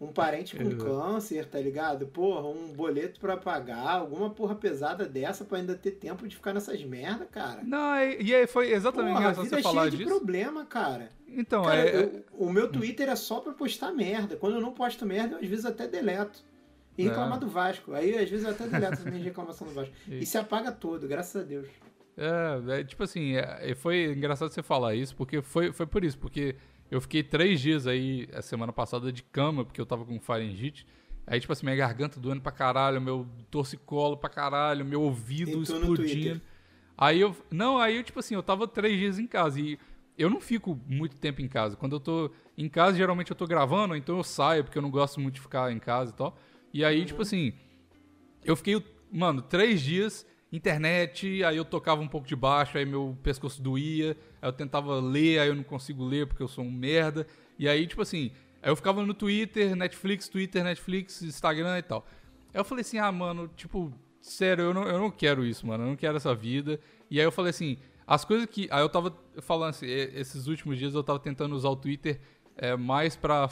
um parente com Exato. câncer, tá ligado? Porra, um boleto pra pagar, alguma porra pesada dessa pra ainda ter tempo de ficar nessas merda, cara. Não, e, e aí foi exatamente Porra, a vida você é falar cheia de disso. problema, cara. Então, Cara, é. eu- o meu Twitter é só pra postar merda. Quando eu não posto merda, eu às vezes até deleto. E É. reclamar do Vasco. Aí, às vezes, eu até deleto as minhas <laughs> reclamações do Vasco. E Isso. se apaga todo, graças a Deus. É, é, tipo assim, é, é, foi engraçado você falar isso, porque foi, foi por isso, porque eu fiquei três dias aí, a semana passada, de cama, porque eu tava com faringite. Aí, tipo assim, minha garganta doendo pra caralho, meu torcicolo pra caralho, meu ouvido explodindo. Aí eu. Não, aí eu, tipo assim, eu tava três dias em casa. E eu não fico muito tempo em casa. Quando eu tô em casa, geralmente eu tô gravando, então eu saio, porque eu não gosto muito de ficar em casa e tal. E aí, uhum. tipo assim, eu fiquei, mano, três dias internet, aí eu tocava um pouco de baixo, aí meu pescoço doía, aí eu tentava ler, aí eu não consigo ler porque eu sou um merda. E aí, tipo assim, aí eu ficava no Twitter, Netflix, Twitter, Netflix, Instagram e tal. Aí eu falei assim, ah, mano, tipo, sério, eu não, eu não quero isso, mano, eu não quero essa vida. E aí eu falei assim, as coisas que. Aí eu tava falando assim, esses últimos dias eu tava tentando usar o Twitter é, mais pra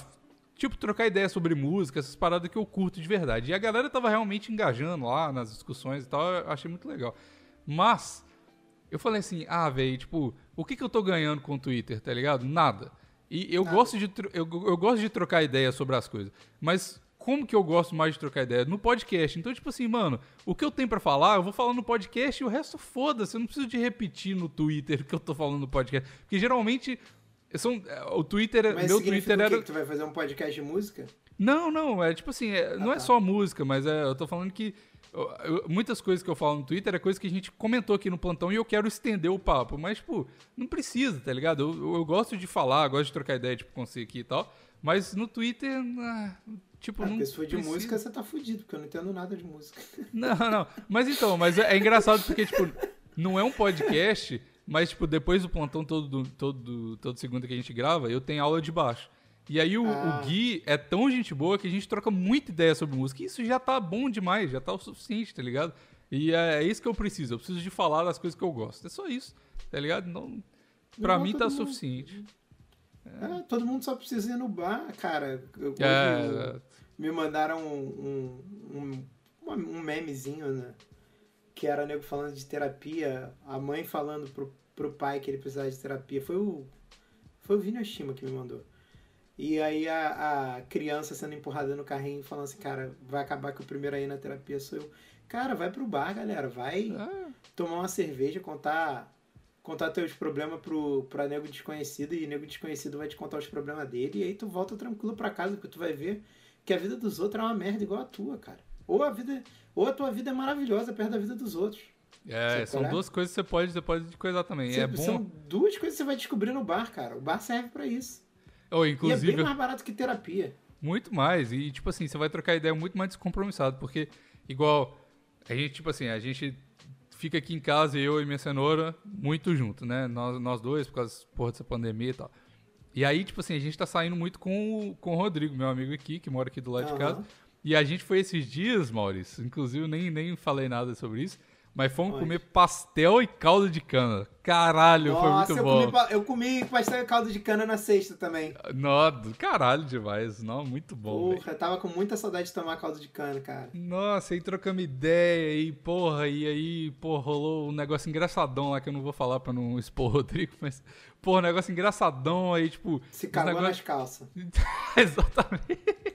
tipo, trocar ideia sobre música, essas paradas que eu curto de verdade. E a galera tava realmente engajando lá nas discussões e tal, eu achei muito legal. Mas, eu falei assim, ah, velho, tipo, o que que eu tô ganhando com o Twitter, tá ligado? Nada. E eu, Nada. Gosto de, eu, eu gosto de trocar ideia sobre as coisas. Mas como que eu gosto mais de trocar ideia? No podcast. Então, tipo assim, mano, o que eu tenho para falar, eu vou falar no podcast e o resto foda-se. Eu não preciso de repetir no Twitter o que eu tô falando no podcast. Porque geralmente são, é, o Twitter, mas meu Twitter era. Que tu vai fazer um podcast de música? Não, não, é tipo assim, é, ah, não é tá. é só música, mas é, eu tô falando que eu, muitas coisas que eu falo no Twitter é coisa que a gente comentou aqui no plantão e eu quero estender o papo, mas, tipo, não precisa, tá ligado? Eu, eu gosto de falar, gosto de trocar ideia, tipo, com você aqui e tal, mas no Twitter, ah, tipo, ah, não. Se for de precisa. música, você tá fudido, porque eu não entendo nada de música. Não, não, mas então, mas é, é engraçado porque, tipo, não é um podcast mas, tipo, depois do plantão todo, todo, todo segunda que a gente grava, eu tenho aula de baixo. E aí o, ah. o, Gui é tão gente boa que a gente troca muita ideia sobre música. E isso já tá bom demais, já tá o suficiente, tá ligado? E é, é isso que eu preciso. Eu preciso de falar das coisas que eu gosto. É só isso, tá ligado? Não, pra Não, mim tá mundo... suficiente. É. É, todo mundo só precisa ir no bar, cara. Eu, é... me mandaram um, um, um, um memezinho, né? Que era nego falando de terapia, a mãe falando pro, pro pai que ele precisava de terapia. Foi o. Foi o Vini Oshima que me mandou. E aí a, a criança sendo empurrada no carrinho falando assim, cara, vai acabar que o primeiro aí na terapia sou eu. Cara, vai pro bar, galera. Vai é. tomar uma cerveja, contar contar teus problemas pro, pra nego desconhecido e nego desconhecido vai te contar os problemas dele e aí tu volta tranquilo pra casa porque tu vai ver que a vida dos outros é uma merda igual a tua, cara. Ou a vida ou a tua vida é maravilhosa perto da vida dos outros. É, são duas coisas que você pode, você pode coisar também. Você, é bom... São duas coisas que você vai descobrir no bar, cara. O bar serve para isso. Oh, inclusive, e é bem mais barato que terapia. Muito mais. E, tipo assim, você vai trocar ideia muito mais descompromissado. Porque, igual, a gente, tipo assim, a gente fica aqui em casa, eu e minha cenoura, muito junto, né? Nós, nós dois, por causa porra, dessa pandemia e tal. E aí, tipo assim, a gente tá saindo muito com o, com o Rodrigo, meu amigo aqui, que mora aqui do lado uhum. de casa. E a gente foi esses dias, Maurício, inclusive nem, nem falei nada sobre isso, mas fomos Oi. comer pastel e caldo de cana. Caralho, Nossa, foi muito eu bom. Comi, eu comi pastel e caldo de cana na sexta também. Nossa, caralho demais. Não, muito bom. Porra, véio. eu tava com muita saudade de tomar caldo de cana, cara. Nossa, aí trocamos ideia e, porra, e aí, porra, rolou um negócio engraçadão lá que eu não vou falar pra não expor o Rodrigo, mas, porra, um negócio engraçadão aí, tipo. Se cagou negócio... nas calças. <laughs> Exatamente.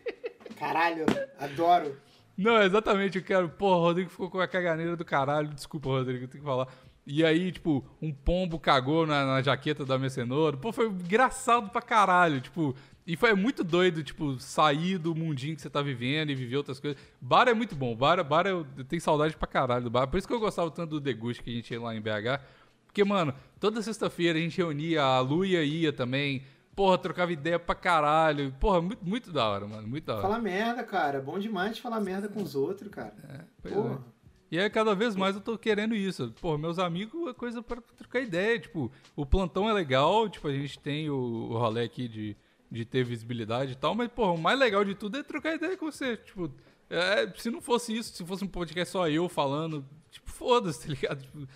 Caralho, adoro. Não, exatamente, eu quero. Porra, o Rodrigo ficou com a caganeira do caralho. Desculpa, Rodrigo, eu tenho que falar. E aí, tipo, um pombo cagou na, na jaqueta da minha cenoura. Pô, foi engraçado pra caralho. Tipo, e foi muito doido, tipo, sair do mundinho que você tá vivendo e viver outras coisas. Bar é muito bom. Bar, bar eu tenho saudade pra caralho do bar. Por isso que eu gostava tanto do Deguste que a gente ia lá em BH. Porque, mano, toda sexta-feira a gente reunia, a Luia ia também porra, trocava ideia pra caralho. Porra, muito, muito da hora, mano. Muito da hora. Fala merda, cara. Bom demais falar merda com os outros, cara. É, pois porra. É. E aí, cada vez mais eu tô querendo isso. Pô, meus amigos é coisa para trocar ideia. Tipo, o plantão é legal, tipo, a gente tem o, o rolê aqui de, de ter visibilidade e tal, mas, pô, o mais legal de tudo é trocar ideia com você. Tipo, é, se não fosse isso, se fosse um podcast só eu falando, tipo, foda-se, tá ligado? Tipo,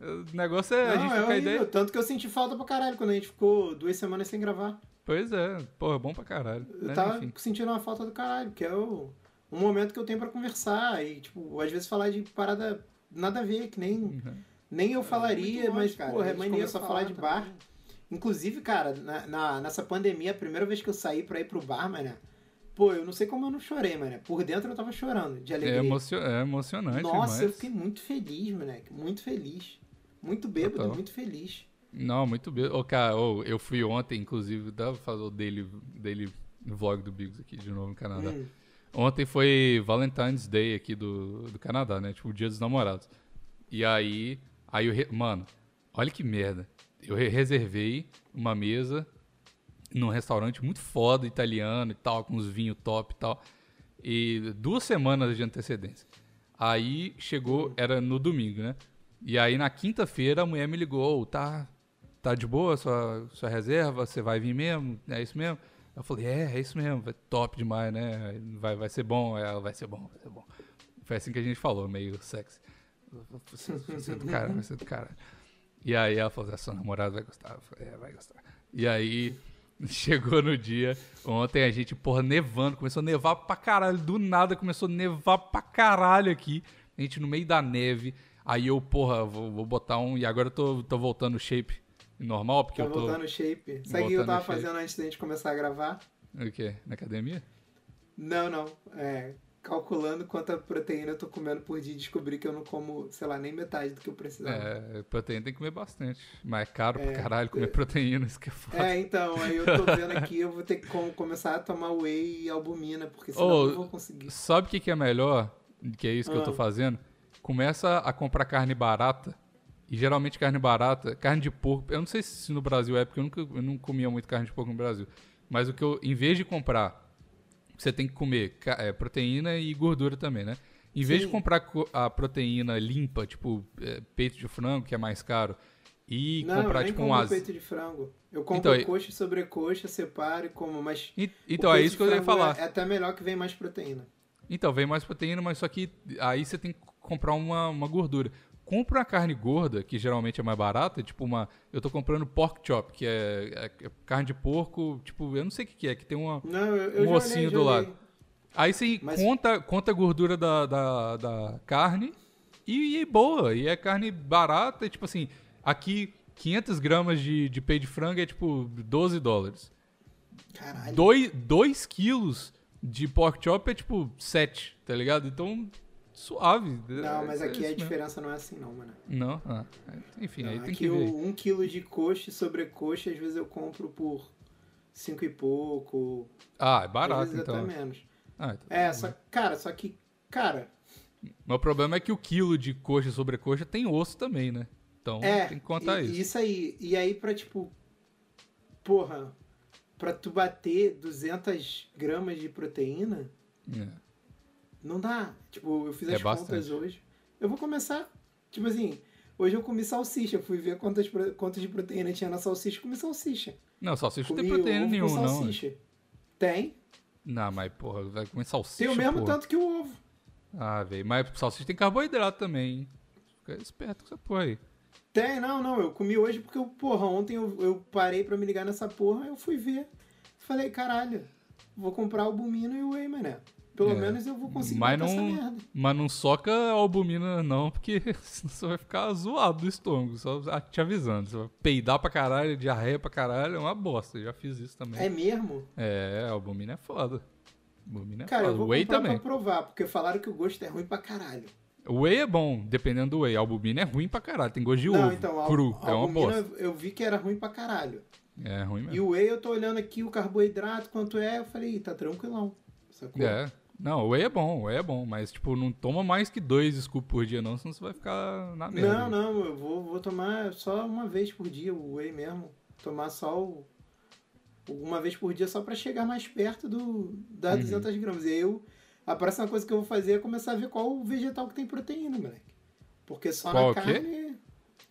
o negócio é não, a gente é horrível. ideia. Tanto que eu senti falta pra caralho quando a gente ficou duas semanas sem gravar. Pois é, porra, bom pra caralho. Eu né? tava Enfim. sentindo uma falta do caralho, que é o, um momento que eu tenho pra conversar e, tipo, às vezes falar de parada nada a ver, que nem, uhum. nem eu é falaria, é mas, cara, porra, é maneiro só falar de bar. Também. Inclusive, cara, na, na, nessa pandemia, a primeira vez que eu saí pra ir pro bar, mano, pô, eu não sei como eu não chorei, mano. Por dentro eu tava chorando de é alegria. É, emocio é emocionante Nossa, demais. eu fiquei muito feliz, moleque. Muito feliz. Muito bêbado, Total. muito feliz. Não, muito bem. Ô, cara, eu fui ontem, inclusive, dá pra fazer o daily, daily vlog do Biggs aqui de novo no Canadá. Hum. Ontem foi Valentine's Day aqui do, do Canadá, né? Tipo, o dia dos namorados. E aí, aí eu, re- mano, olha que merda. Eu re- reservei uma mesa num restaurante muito foda, italiano e tal, com uns vinhos top e tal. E duas semanas de antecedência. Aí chegou, era no domingo, né? E aí na quinta-feira a mulher me ligou, "Ô, tá, tá de boa sua, sua reserva? Você vai vir mesmo? É isso mesmo? Eu falei, é, é isso mesmo, top demais, né? Vai, vai ser bom, ela vai ser bom, vai ser bom. Foi assim que a gente falou, meio sexy. Vai ser, ser do cara, vai ser do cara. E aí ela falou, a sua namorada vai gostar. Eu falei, é, vai gostar. E aí <laughs> chegou no dia, ontem a gente, porra, nevando, começou a nevar pra caralho, do nada começou a nevar pra caralho aqui. A gente no meio da neve. Aí eu, porra, vou, vou botar um. E agora eu tô, tô voltando o shape normal, porque Tá eu tô. voltando no shape. Sabe o que eu tava no fazendo antes da gente começar a gravar? O quê? Na academia? Não, não. É, calculando quanta proteína eu tô comendo por dia e descobri que eu não como, sei lá, nem metade do que eu precisava. É, proteína tem que comer bastante. Mas é caro pra É. caralho comer <laughs> proteína, isso que é foda. É, então, aí eu tô vendo aqui, eu vou ter que com- começar a tomar whey e albumina, porque senão Ô, eu não vou conseguir. Sabe o que, que é melhor? Que é isso que eu tô Ah. fazendo? Começa a comprar carne barata. E geralmente carne barata, carne de porco. Eu não sei se no Brasil é, porque eu, nunca, eu não comia muito carne de porco no Brasil. Mas o que eu, em vez de comprar, você tem que comer é, proteína e gordura também, né? Em vez de Sim. comprar co- a proteína limpa, tipo é, peito de frango, que é mais caro, e não, comprar eu nem tipo um azeite. peito de frango. Eu compro Então, coxa e sobrecoxa, separo e como, mas E- Então, é isso de que eu ia frango falar. É, é até melhor que vem mais proteína. Então, vem mais proteína, mas só que aí você tem que comprar uma, uma gordura. Compra uma carne gorda, que geralmente é mais barata, tipo uma. Eu tô comprando pork chop, que é, é- é carne de porco, tipo, eu não sei o que, que é, que tem uma. Não, eu, eu Um já ossinho olhei, do lado. Aí você Mas- conta, conta a gordura da, da, da carne e, e é boa. E é carne barata, e tipo assim, aqui 500 gramas de, de peito de frango é tipo 12 dólares. Caralho. 2 quilos de pork chop é tipo 7, tá ligado? Então, suave. Não, mas É aqui isso a diferença não é assim não, mano. Não? Ah, enfim, aí Não, tem aqui que ver. o 1 kg de coxa e sobrecoxa, às vezes eu compro por 5 e pouco. Ah, é às barato vezes então. até menos. Ah, então É, tudo só, bem. cara, só que, cara, Mas o problema é que o quilo de coxa e sobrecoxa tem osso também, né? Então é, tem que contar e- isso. aí. E aí pra, tipo, porra, pra tu bater 200 gramas de proteína, É. não dá. Tipo, eu fiz É as contas bastante. hoje. Eu vou começar, tipo assim, hoje eu comi salsicha, fui ver quantas, quantas de proteína tinha na salsicha, comi salsicha. Não, salsicha não Comi tem proteína ovo nenhuma, não. né? salsicha. Tem. Não, mas porra, vai comer salsicha. Tem o mesmo porra. tanto que o ovo. Ah, velho. Mas salsicha tem carboidrato também? Fica esperto com essa porra aí. Tem, não, não. Eu comi hoje porque, eu, porra, ontem eu, eu parei pra me ligar nessa porra, eu fui ver. Falei, caralho, vou comprar o Bumino e o Whey, mané. Pelo É. menos eu vou conseguir Mas não, merda. mas não soca a albumina, não, porque <laughs> senão você vai ficar zoado do estômago. Só te avisando. Você vai peidar pra caralho, diarreia pra caralho, é uma bosta. Eu já fiz isso também. É mesmo? É, a albumina é foda. Albumina é Cara, foda. eu vou Whey também. pra provar, porque falaram que o gosto é ruim pra caralho. Whey é bom, dependendo do whey. A albumina é ruim pra caralho. Tem gosto de não, ovo. então, cru. é uma bosta. eu vi que era ruim pra caralho. É ruim E mesmo. o Whey eu tô olhando aqui o carboidrato, quanto é, eu falei, "Ih, tá tranquilão. Sacou? É. Não, o whey é bom, o whey é bom. Mas, tipo, não toma mais que dois scoops por dia, não, senão você vai ficar na merda. Não, não, eu vou, vou tomar só uma vez por dia o whey mesmo. Tomar só o, uma vez por dia só pra chegar mais perto do das Uhum. 200 gramas. E aí eu, a próxima coisa que eu vou fazer é começar a ver qual vegetal que tem proteína, moleque. Porque só Qual na carne.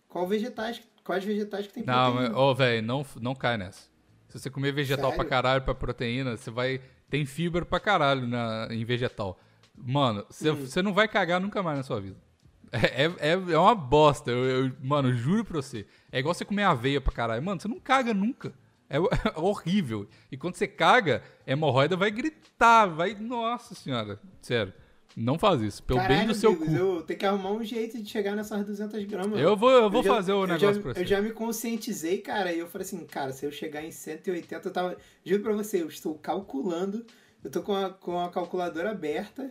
Qual vegetais, quais vegetais que tem Não, proteína? mas, ô, velho, não, não cai nessa. Se você comer vegetal Sério? pra caralho, pra proteína, você vai. Tem fibra pra caralho na, em vegetal. Mano, você Hum. não vai cagar nunca mais na sua vida. É, é, é uma bosta. Eu, eu- mano, juro pra você. É igual você comer aveia pra caralho. Mano, você não caga nunca. É, <laughs> é horrível. E quando você caga, a hemorroida vai gritar. Vai. Nossa senhora. Sério. Não faz isso. Pelo bem Caralho, do seu Bigos, cu. Eu tenho que arrumar um jeito de chegar nessas 200 gramas. Eu vou, eu vou já- fazer o eu negócio já, pra você. Eu já me conscientizei, cara, e eu falei assim, cara, se eu chegar em 180, eu tava. Juro pra você, eu estou calculando, eu tô com a, com a calculadora aberta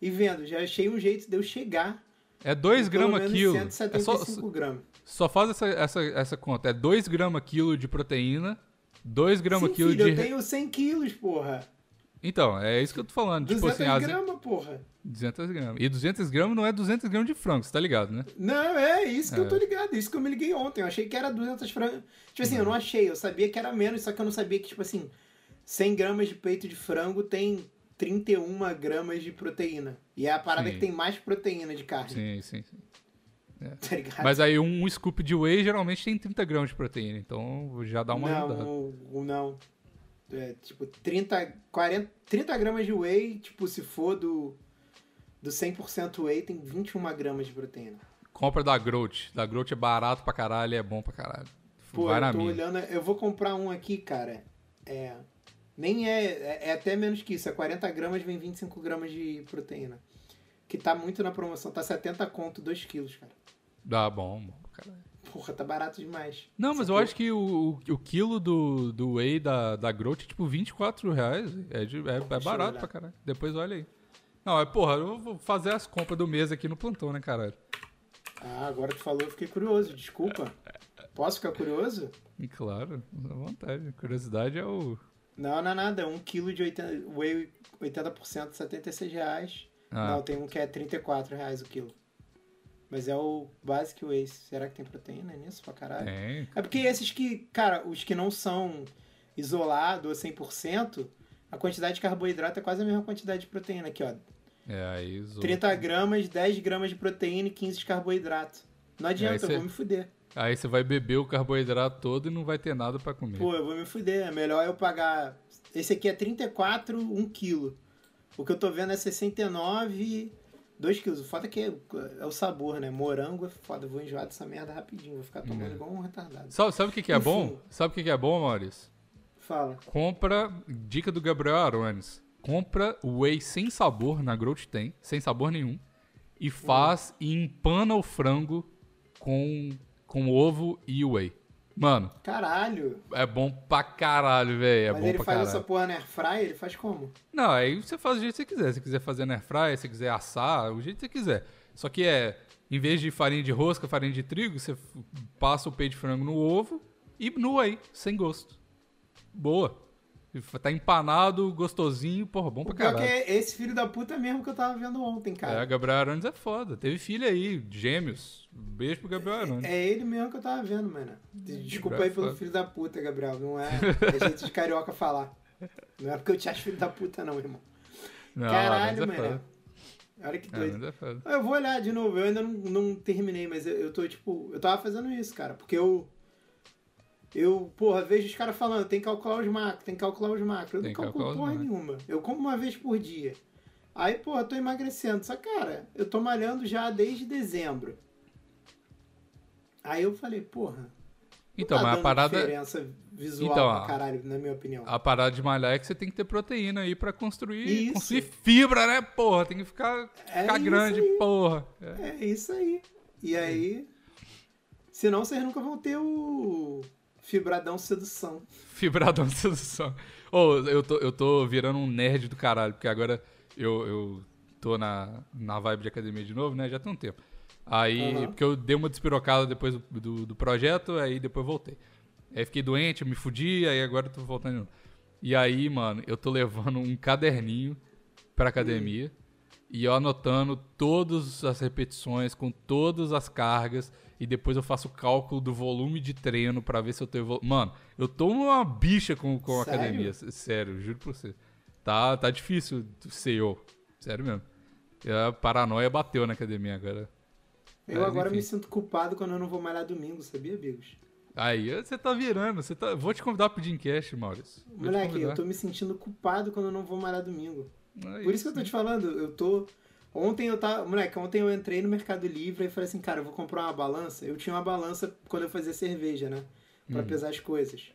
e vendo, já achei um jeito de eu chegar É 2 Pelo gramas quilo. É 175 só, gramas. só faz essa, essa, essa conta. É 2 gramas quilo de proteína, 2 gramas Sim, quilo filho, de. eu tenho 100 quilos, porra. Então, é isso que eu tô falando. Tipo 200 assim, as... gramas, porra. 200 gramas. E 200 gramas não é 200 gramas de frango, você tá ligado, né? Não, é isso que É. eu tô ligado. Isso que eu me liguei ontem. Eu achei que era 200 frangos. Tipo assim, eu não achei. Eu sabia que era menos, só que eu não sabia que, tipo assim, 100 gramas de peito de frango tem 31 gramas de proteína. E é a parada Sim. que tem mais proteína de carne. Sim, sim, sim. <laughs> Tá ligado? Mas aí um scoop de whey geralmente tem 30 gramas de proteína, então já dá uma ajudada. não, o- não. É, tipo, 30, 40, 30 gramas de whey, tipo, se for do, do 100% whey, tem 21 gramas de proteína. Compra da Growth. Da Growth é barato pra caralho e é bom pra caralho. Pô, Vai na eu tô minha. olhando, eu vou comprar um aqui, cara. É. Nem é, é, é até menos que isso. É 40 gramas, vem 25 gramas de proteína. Que tá muito na promoção, tá 70 conto, 2 quilos, cara. Dá bom, caralho. Porra, tá barato demais. Não, mas eu acho que o, o, o quilo do, do whey da, da Growth é tipo 24 reais. É, de- é, é barato pra caralho. Depois olha aí. Não, é porra, eu vou fazer as compras do mês aqui no plantão, né, caralho? Ah, agora tu falou, eu fiquei curioso, desculpa. Posso ficar curioso? E claro, à vontade. Curiosidade é o. Não, não é nada. 1 quilo de 80, whey 80%, 76 reais. Ah, Não, tem um que é 34 reais o quilo. Mas é o Basic Whey. Será que tem proteína nisso pra caralho? tem. É porque esses que, cara, os que não são isolados ou 100%, a quantidade de carboidrato é quase a mesma quantidade de proteína aqui, ó. É, aí. os 30 gramas, 10 gramas de proteína e 15 de carboidrato. Não adianta, cê- eu vou me fuder. Aí você vai beber o carboidrato todo e não vai ter nada pra comer. Pô, eu vou me fuder. É melhor eu pagar. Esse aqui é 34, 1 quilo. O que eu tô vendo é 69, 2 quilos. O foda é que é, é o sabor, né? Morango é foda. Eu vou enjoar dessa merda rapidinho. Vou ficar tomando É. igual um retardado. Sabe, sabe o que, que é Enfim. bom? Sabe o que, que é bom, Maurício? Fala. Compra, dica do Gabriel Arones. Compra whey sem sabor, na Growth tem, sem sabor nenhum. E faz e empana o frango com, com ovo e whey. Mano, Caralho. é bom pra caralho, velho. É Mas bom ele pra faz caralho. essa porra na air fry, ele faz como? Não, aí você faz do jeito que você quiser. Se quiser fazer na air fry, se quiser assar, o jeito que você quiser. Só que é, em vez de farinha de rosca, farinha de trigo, você passa o peito de frango no ovo e no whey, sem gosto. Boa. Tá empanado, gostosinho, porra, bom pra caralho. é esse filho da puta mesmo que eu tava vendo ontem, É, cara. Gabriel Arones é foda. Teve filho aí, gêmeos. Beijo pro Gabriel Arones. É ele mesmo que eu tava vendo, mano. Desculpa Gabriel aí é pelo foda. filho da puta, Gabriel. Não é, <laughs> é jeito de carioca falar. Não é porque eu te acho filho da puta, não, irmão. Não, Caralho, é mano. foda. Olha que É, doido. É. Eu vou olhar de novo, eu ainda não, não terminei, mas eu, eu tô, tipo, eu tava fazendo isso, cara, porque eu. Eu, porra, vejo os caras falando, tem que calcular os macros, tem que calcular os macros. Eu Tem não calculo porra macros. nenhuma. Eu como uma vez por dia. Aí, porra, eu tô emagrecendo. Só, cara, eu tô malhando já desde dezembro. Aí eu falei, porra. Então, tá mas a parada. diferença visual Então, pra caralho, na minha opinião. A parada de malhar é que você tem que ter proteína aí pra construir, Isso. construir fibra, né, porra? Tem que ficar, É ficar grande, aí. porra. É. É isso aí. E aí. Senão vocês nunca vão ter o Fibradão Sedução. Fibradão sedução. Ô, eu, tô, eu tô virando um nerd do caralho, porque agora eu, eu tô na, na vibe de academia de novo, né? Já tem um tempo. Aí, Aham. porque eu dei uma despirocada depois do, do, do projeto, aí depois voltei. Aí fiquei doente, me fudi, aí agora eu tô voltando de novo. E aí, mano, eu tô levando um caderninho pra academia e eu anotando todas as repetições com todas as cargas e depois eu faço o cálculo do volume de treino pra ver se eu tô evolu... Mano, eu tô uma bicha com, com a Sério? academia, sério, juro pra você. Tá, tá difícil ser eu, sério mesmo. A paranoia bateu na academia agora. Eu Mas, agora enfim. me sinto culpado quando eu não vou malhar domingo, sabia, Bigos? Aí você tá virando, você tá... Vou te convidar pro Dreamcast, Maurício. Vou Moleque, eu tô me sentindo culpado quando eu não vou malhar domingo. É Por isso que eu tô te falando, eu tô. Ontem eu tava. Moleque, ontem eu entrei no Mercado Livre e falei assim, cara, eu vou comprar uma balança. Eu tinha uma balança quando eu fazia cerveja, né? Pra pesar as coisas.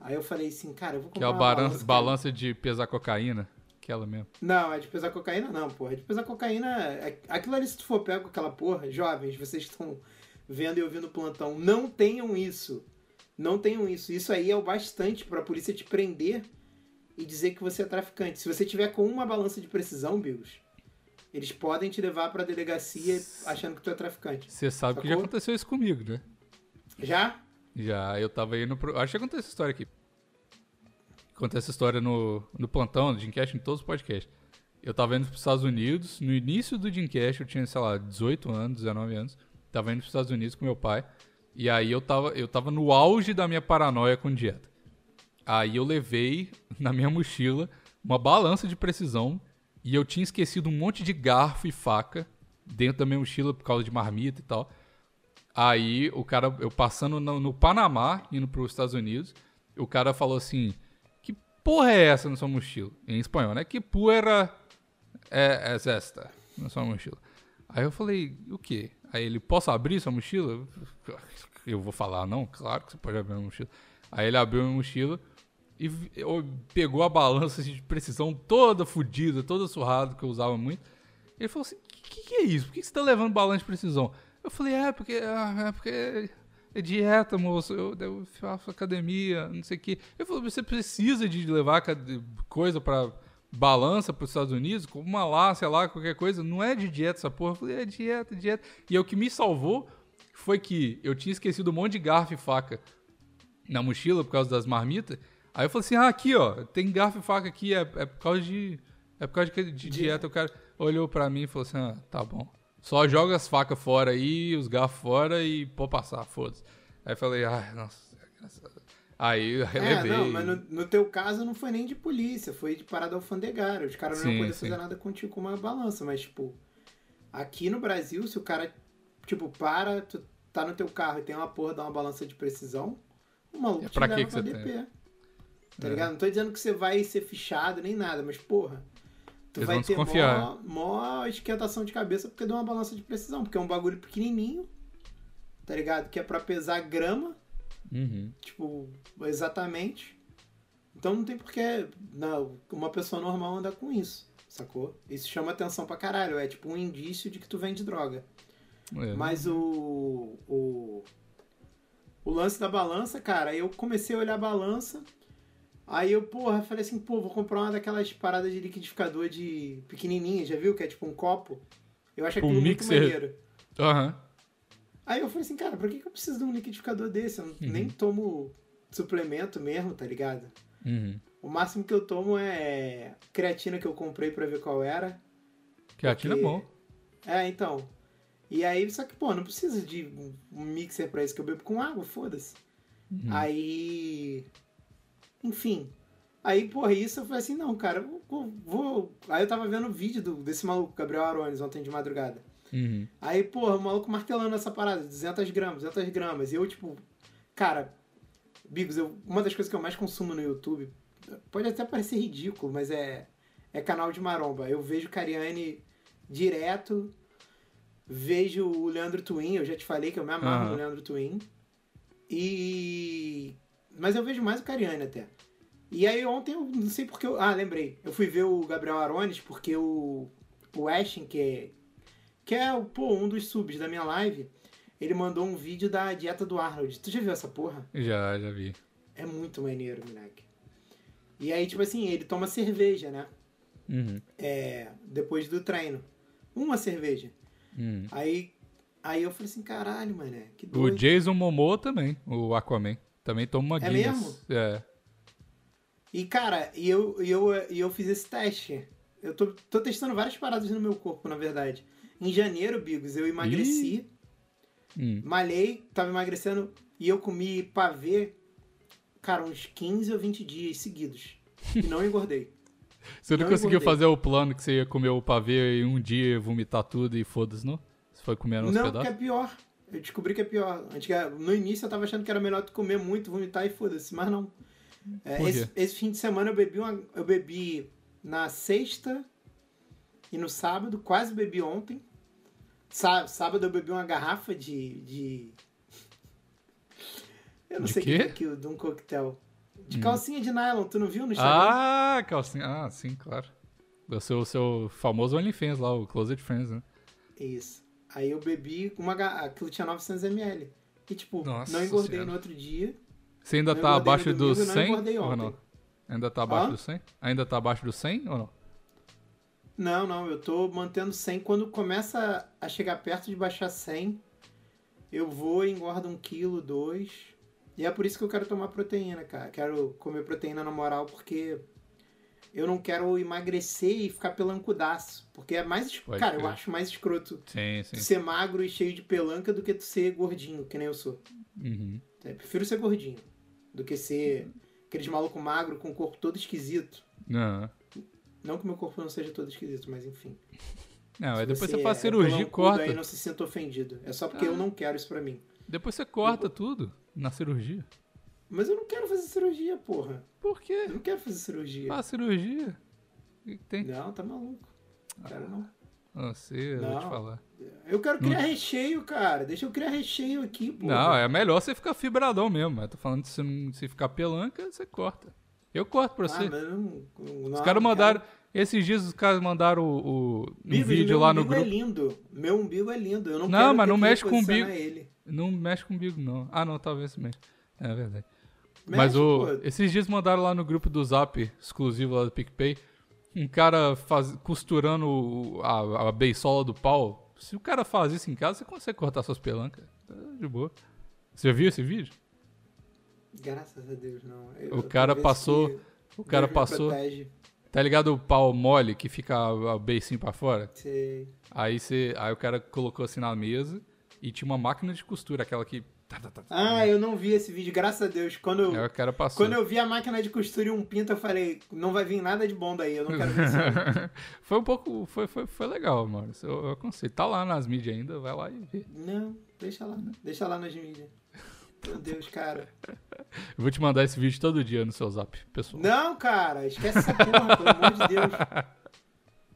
Aí eu falei assim, cara, eu vou Hum. Que comprar é a uma balança, balança. de pesar cocaína, aquela mesmo. Não, é de pesar cocaína não, porra. É de pesar cocaína. é- Aquilo ali, se tu for pego com aquela porra, jovens, vocês estão vendo e ouvindo o plantão, não tenham isso. Não tenham isso. Isso aí é o bastante pra polícia te prender e dizer que você é traficante. Se você tiver com uma balança de precisão, Bigos, eles podem te levar pra delegacia achando que tu é traficante. Você sabe que já Sacou? aconteceu isso comigo, né? Já? Já, eu tava indo pro. Acho que aconteceu essa história aqui. Acontece essa história no, no plantão, no Dreamcast, em todos os podcasts. Eu tava indo pros Estados Unidos, no início do Dreamcast, eu tinha, sei lá, 18 anos, 19 anos. Tava indo pros Estados Unidos com meu pai. E aí eu tava, eu tava no auge da minha paranoia com dieta. Aí eu levei <laughs> na minha mochila uma balança de precisão e eu tinha esquecido um monte de garfo e faca dentro da minha mochila por causa de marmita e tal. Aí o cara, eu passando no, no Panamá, indo para os Estados Unidos, o cara falou assim: Que porra é essa na sua mochila? Em espanhol, né? Que poeira é, é esta na sua mochila? Aí eu falei: O quê? Aí ele: Posso abrir sua mochila? Eu vou falar: Não, claro que você pode abrir a mochila. Aí ele abriu a mochila e pegou a balança de precisão toda fodida, toda surrada, que eu usava muito. Ele falou assim: que, que, que é isso? Por que que você tá levando balança de precisão? Eu falei: É, porque, ah, é, porque é dieta, moço. Eu, eu faço academia, não sei o quê. Ele falou: Você precisa de levar coisa pra balança pros Estados Unidos, como uma lá, sei lá, qualquer coisa. Não é de dieta essa porra. Eu falei: É dieta, dieta. E aí, o que me salvou foi que eu tinha esquecido um monte de garfo e faca na mochila por causa das marmitas. Aí eu falei assim: ah, aqui ó, tem garfo e faca aqui, é, é por causa de. É por causa de, de dieta. O cara olhou pra mim e falou assim: ah, tá bom. Só joga as facas fora aí, os garfos fora e pode passar, foda-se. Aí eu falei, ai, nossa, a Deus. Aí eu É, relevei. não, mas no, no teu caso não foi nem de polícia, foi de parada alfandegária. Os caras não sim. fazer nada contigo com uma balança, mas, tipo, aqui no Brasil, se o cara, tipo, para, tu tá no teu carro e tem uma porra de uma balança de precisão, o maluco É te pra que que pra você DP. Tá É. ligado? Não tô dizendo que você vai ser fichado nem nada, mas, porra, tu Eles vai ter mó, mó esquentação de cabeça porque deu uma balança de precisão, porque é um bagulho pequenininho, tá ligado? Que é pra pesar grama, Uhum. tipo, exatamente. Então não tem porquê não, uma pessoa normal andar com isso, sacou? Isso chama atenção pra caralho, é tipo um indício de que tu vende droga. É. Mas o, o. O lance da balança, cara, eu comecei a olhar a balança. Aí eu, porra, falei assim, pô, vou comprar uma daquelas paradas de liquidificador de pequenininha, já viu? Que é tipo um copo. Eu acho Tipo um aquilo muito mixer. maneiro. Aham. Aí eu falei assim, cara, pra que que eu preciso de um liquidificador desse? Eu nem tomo suplemento mesmo, tá ligado? Uhum. O máximo que eu tomo é creatina que eu comprei pra ver qual era. Creatina é Porque- bom. É, então. E aí, só que, pô, não precisa de um- um mixer pra isso que eu bebo com água, foda-se. Uhum. Aí. Enfim. Aí, porra, isso eu falei assim, não, cara, vou. vou- Aí eu tava vendo o vídeo do, desse maluco, Gabriel Arones, ontem de madrugada. Uhum. Aí, porra, o maluco martelando essa parada, 200 gramas, 200 gramas. E eu, tipo, cara, Bigos, eu, uma das coisas que eu mais consumo no YouTube, pode até parecer ridículo, mas é, é canal de maromba. Eu vejo Cariani direto, vejo o Leandro Twin, eu já te falei que eu me amarro Aham. no Leandro Twin. E. Mas eu vejo mais o Cariani até. E aí ontem eu não sei porque eu. Ah, lembrei. Eu fui ver o Gabriel Arones porque o. O Ashton, que é. Que é pô, um dos subs da minha live, ele mandou um vídeo da dieta do Arnold. Tu já viu essa porra? Já, já vi. É muito maneiro, moleque. E aí, tipo assim, ele toma cerveja, né? Uhum. É, depois do treino. Uma cerveja. Uhum. Aí, aí eu falei assim, caralho, mané, que O doido. Jason Momoa também, o Aquaman. Também toma uma É Guinness. mesmo? É. E, cara, e eu, eu, eu fiz esse teste. Eu tô, tô testando várias paradas no meu corpo, na verdade. Em janeiro, Bigos, eu emagreci, Hum. malhei, tava emagrecendo e eu comi pavê, cara, uns 15 ou 20 dias seguidos. E não engordei. <laughs> Você não, Não conseguiu engordei. fazer o plano que você ia comer o pavê em um dia, vomitar tudo e foda-se, não? Você foi comendo uns não, pedaços? é pior. Eu descobri que é pior. No início eu tava achando que era melhor tu comer muito, vomitar e foda-se, mas não. É, esse, esse fim de semana eu bebi uma, eu bebi na sexta e no sábado, quase bebi ontem. Sá- Sábado eu bebi uma garrafa de. de... Eu não De sei o que é aquilo, de um coquetel. De calcinha de nylon, tu não viu no Instagram? Ah, calcinha. Ah, sim, claro. O seu, o seu famoso OnlyFans lá, o Closet Friends, né? Isso. Aí eu bebi uma aquilo tinha 900ml. E tipo, Nossa não engordei Senhora. no outro dia. Você ainda Não tá engordei no abaixo dos não 100 engordei ou ontem. não? Ainda tá abaixo Hã? do 100? Ainda tá abaixo do 100 ou não? Não, não, eu tô mantendo 100. Quando começa a chegar perto de baixar 100, eu vou e engordo um quilo, dois. E é por isso que eu quero tomar proteína, cara. Quero comer proteína na moral, porque eu não quero emagrecer e ficar pelancudaço. Porque é mais. Pode cara, eu crer. acho mais escroto Sim, sim. ser magro e cheio de pelanca do que tu ser gordinho, que nem eu sou. Uhum. Eu prefiro ser gordinho do que ser aqueles maluco magro com o corpo todo esquisito. Não, Não que meu corpo não seja todo esquisito, mas enfim. não Se aí depois você, é- faz é cirurgia e corta. Aí não se sinta ofendido. É só porque eu não quero isso pra mim. Depois você corta tudo na cirurgia. Mas eu não quero fazer cirurgia, porra. Por quê? Eu não quero fazer cirurgia. Faz cirurgia. O que que tem? Não, tá maluco. Não quero não. Não sei, eu vou te Não. falar. Eu quero criar recheio, cara. Deixa eu criar recheio aqui, porra. Não, é melhor você ficar fibradão mesmo. Eu tô falando de você não se ficar pelanca, você corta. Eu corto pra Ah, você. não, não, Os caras mandaram. Esses dias os caras mandaram o, o- um Bigos, vídeo meu lá no umbigo grupo. é lindo. Meu umbigo é lindo. Eu não, Não, mas não que mexe com o umbigo. ele. Não mexe comigo, não. Ah, não, talvez mexa. É verdade. Mas o, pô. esses dias mandaram lá no grupo do Zap, exclusivo lá do PicPay, um cara faz, costurando o- a, a beisola do pau. Se o cara faz isso em casa, você consegue cortar suas pelancas. Tá de boa. Você já viu esse vídeo? Graças a Deus, não. Eu- O cara passou- O cara Deus passou. Tá ligado o pau mole que fica a, a beicinho pra fora? Sei. Aí, você, aí o cara colocou assim na mesa e tinha uma máquina de costura, aquela que. Tá, tá, tá. Ah, eu não vi esse vídeo, graças a Deus. Quando eu, Aí o cara passou. quando eu vi a máquina de costura e um pinto, eu falei, não vai vir nada de bom daí, eu não quero ver isso. <laughs> foi um pouco. Foi, foi, foi legal, mano. Eu, eu aconselho. Tá lá nas mídias ainda, vai lá e vê. Não, deixa lá. Deixa lá nas mídias. Meu Deus, cara. <laughs> Eu vou te mandar esse vídeo todo dia no seu zap, pessoal. Não, cara, esquece essa porra, pelo amor de Deus. <laughs>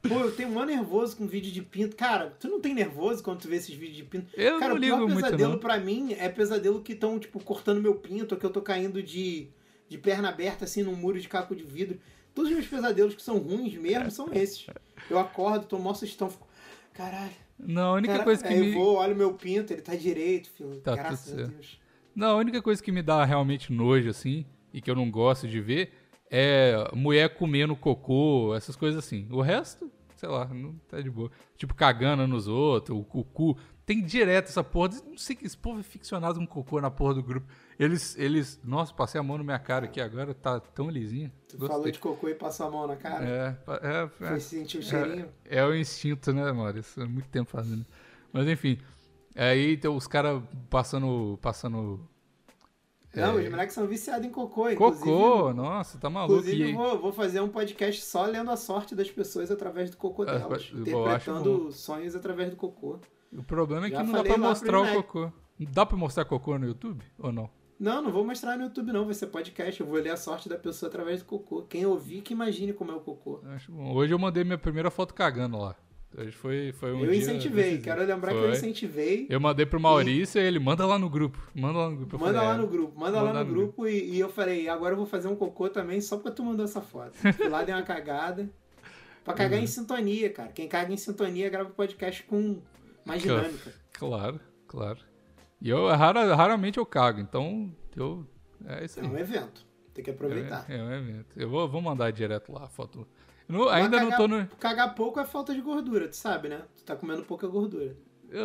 Pô, eu tenho mó nervoso com vídeo de pinto. Cara, tu não tem nervoso quando tu vê esses vídeos de pinto? Eu Cara, não o ligo pior muito, pesadelo pra mim é pesadelo que estão, tipo, cortando meu pinto, ou que eu tô caindo de, de perna aberta, assim, num muro de caco de vidro. Todos os meus pesadelos que são ruins mesmo são esses. Eu acordo, tomo mó sustão, fico... Caralho. Não, a única cara, coisa que aí me. eu vou, olho meu pinto, ele tá direito, filho. Tá Graças a certo. Deus. Não, a única coisa que me dá realmente nojo, assim, e que eu não gosto de ver, é mulher comendo cocô, essas coisas assim. O resto, sei lá, não tá de boa. Tipo, cagando nos outros, o, o cu. Tem direto essa porra. Não sei que esse povo é ficcionado com cocô na porra do grupo. Eles, eles. Nossa, passei a mão na minha cara aqui agora, tá tão lisinha. Tu Gostei. falou de cocô e passou a mão na cara? É, é, Foi é, sentir o cheirinho? é o instinto, né, Maurício? É muito tempo fazendo. Mas enfim. Aí tem os caras passando. passando. Não, é, os moleques são viciados em cocô, inclusive. Cocô, nossa, tá maluco. Inclusive, vou, vou fazer um podcast só lendo a sorte das pessoas através do cocô Ah, delas. eu interpretando sonhos através do cocô. O problema é que Já não dá pra mostrar o cocô. Dá pra mostrar cocô no YouTube ou não? Não, não vou mostrar no YouTube não, vai ser podcast. Eu vou ler a sorte da pessoa através do cocô. Quem ouvir que imagine como é o cocô. Eu Acho bom. Hoje eu mandei minha primeira foto cagando lá. Hoje foi, foi um eu incentivei, quero lembrar que eu Foi. incentivei. Eu mandei pro Maurício e ele manda lá no grupo. Manda lá no grupo. Manda falei, lá é. no grupo, manda, lá no grupo e, e eu falei, agora eu vou fazer um cocô também só porque tu mandou essa foto. <laughs> Fui lá, dei uma cagada. Pra cagar Uhum. em sintonia, cara. Quem caga em sintonia grava podcast com mais dinâmica. Claro, claro. E eu rara- raramente eu cago, então eu. É isso É aí. um evento. Tem que aproveitar. É, é um evento. Eu vou, vou mandar direto lá a foto. Não- ainda não cagar- tô no. Cagar pouco é falta de gordura, tu sabe, né? Tu tá comendo pouca gordura.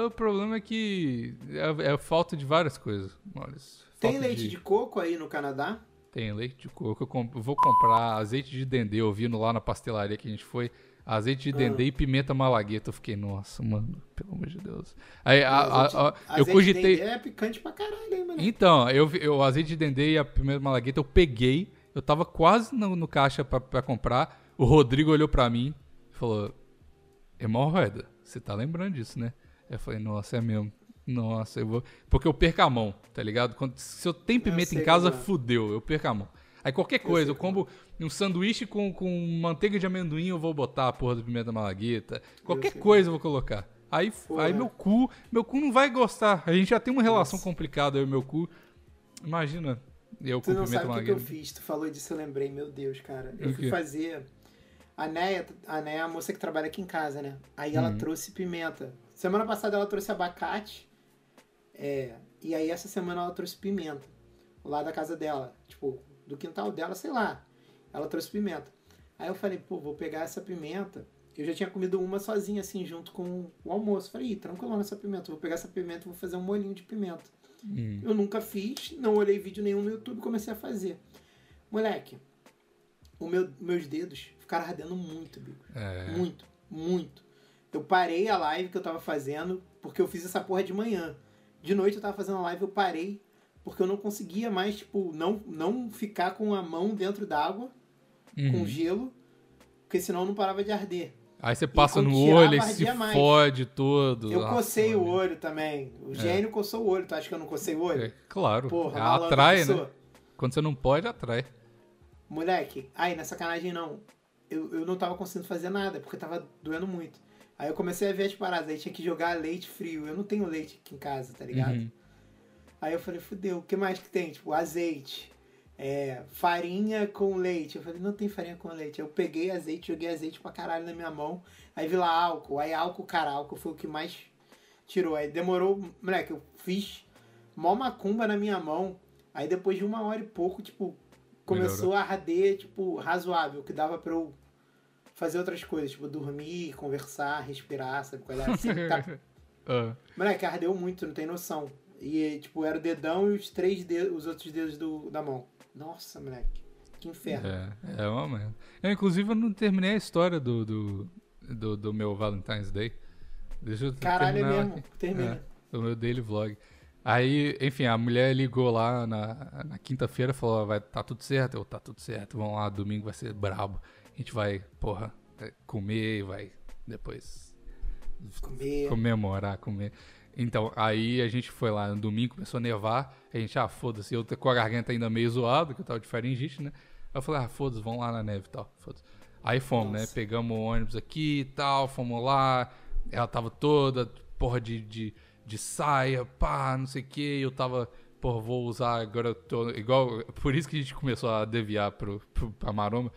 O problema é que é, é falta de várias coisas, Maurício. Tem leite de... coco aí no Canadá? Tem leite de coco. Eu, comp- vou comprar azeite de dendê. Eu vi lá na pastelaria que a gente foi. Azeite de dendê Ah. e pimenta malagueta. Eu fiquei, nossa, mano, pelo amor de Deus. Aí, a- a- a- eu azeite de cogitei. dendê é picante pra caralho, hein, mano? Então, eu, eu, o azeite de dendê e a pimenta malagueta eu peguei. Eu tava quase no, no caixa pra, pra comprar. O Rodrigo olhou pra mim e falou: Hemorroida, você tá lembrando disso, né? Eu falei: Nossa, é mesmo. Nossa, eu vou. Porque eu perco a mão, tá ligado? Quando, se eu tenho pimenta sei em casa, é. fudeu, eu perco a mão. Aí qualquer coisa, sei eu como um sanduíche com, com manteiga de amendoim, eu vou botar a porra da pimenta malagueta. Qualquer sei. coisa eu vou colocar. Aí, Porra. aí meu cu, meu cu não vai gostar. A gente já tem uma relação complicada, eu e meu cu. Imagina, eu Tu com não pimenta sabe o que, que eu malagueta. fiz. Tu falou disso, eu lembrei. Meu Deus, cara. Eu O fui fazer... A Neia, a Neia é a moça que trabalha aqui em casa, né? Aí Uhum. ela trouxe pimenta. Semana passada ela trouxe abacate. É... E aí essa semana ela trouxe pimenta. Lá da casa dela. Tipo, do quintal dela, sei lá. Ela trouxe pimenta. Aí eu falei, pô, vou pegar essa pimenta eu já tinha comido uma sozinha, assim, junto com o almoço. Falei, tranquilo nessa pimenta, vou pegar essa pimenta e vou fazer um molhinho de pimenta. Hum. Eu nunca fiz, não olhei vídeo nenhum no YouTube comecei a fazer. Moleque, o meu, meus dedos ficaram ardendo muito, bico. É. Muito, muito. Eu parei a live que eu tava fazendo porque eu fiz essa porra de manhã. De noite eu tava fazendo a live, eu parei porque eu não conseguia mais, tipo, não, não ficar com a mão dentro d'água, com Uhum. gelo, porque senão não parava de arder. Aí você passa no tirava, olho e se mais. fode todo. Eu Nossa, cocei o olho também. O gênio coçou o olho. Tu acha que eu não cocei o olho? É, claro. Porra, É, atrai, né? Quando você não pode, atrai. Moleque, aí na sacanagem não. Eu, eu não tava conseguindo fazer nada, porque tava doendo muito. Aí eu comecei a ver as paradas, aí tinha que jogar leite frio. Eu não tenho leite aqui em casa, tá ligado? Uhum. Aí eu falei, fudeu, o que mais que tem? Tipo, azeite, é, farinha com leite. Eu falei, não tem farinha com leite. Eu peguei azeite, joguei azeite pra caralho na minha mão. Aí vi lá álcool, aí álcool, cara, álcool foi o que mais tirou. Aí demorou, moleque, eu fiz mó macumba na minha mão. Aí depois de uma hora e pouco, tipo, começou a arder, tipo, razoável, que dava pra eu fazer outras coisas, tipo, dormir, conversar, respirar, sabe? qual é? Assim, tá <laughs> Ah, Moleque, ardeu muito, não tem noção. E, tipo, era o dedão e os três dedos, os outros dedos do, da mão. Nossa, moleque. Que inferno. é, é uma merda. Eu, inclusive, eu não terminei a história do, do, do, do meu Valentine's Day. Deixa eu Caralho, é terminar mesmo. aqui. Termina. É, do meu daily vlog. Aí, enfim, a mulher ligou lá na, na quinta-feira e falou: vai, tá tudo certo? Eu, tá tudo certo, vamos lá, domingo vai ser brabo. A gente vai, porra, é, comer e vai depois Comer. comemorar, comer. Então, aí a gente foi lá no domingo, começou a nevar. A gente, ah, foda-se, eu tô com a garganta ainda meio zoada, que eu tava de faringite, né? Aí eu falei, ah, foda-se, vamos lá na neve e tal. foda-se. Aí fomos, né? Nossa. Pegamos o ônibus aqui e tal, fomos lá. Ela tava toda, porra, de, de, de saia, pá, não sei o que. Eu tava, porra, vou usar agora, eu tô igual. Por isso que a gente começou a desviar pro, pro, pra maroma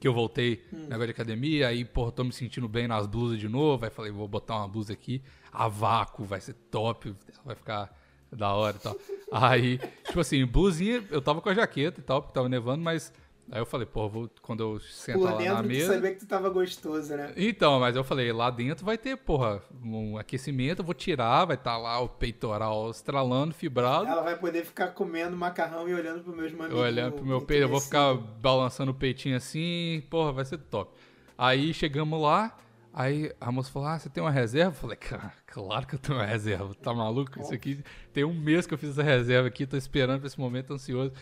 que eu voltei negócio de academia, aí, porra, tô me sentindo bem nas blusas de novo, aí falei, vou botar uma blusa aqui, a vácuo, vai ser top, vai ficar da hora e tal. <laughs> Aí, tipo assim, blusinha, eu tava com a jaqueta e tal, porque tava nevando, mas aí eu falei, pô, vou, quando eu sentar Por lá na dentro tu mesa... sabia que tu tava gostoso, né? Então, mas eu falei, lá dentro vai ter, porra, um aquecimento, eu vou tirar, vai estar lá o peitoral estralando, fibrado. Ela vai poder ficar comendo macarrão e olhando pros meus maminhos. Olhando pro meu peito, eu vou ficar balançando o peitinho assim, porra, vai ser top. Aí chegamos lá, aí a moça falou: Ah, você tem uma reserva? Eu falei, cara, claro que eu tenho uma reserva, tá maluco? Isso aqui tem um mês que eu fiz essa reserva aqui, tô esperando pra esse momento ansioso.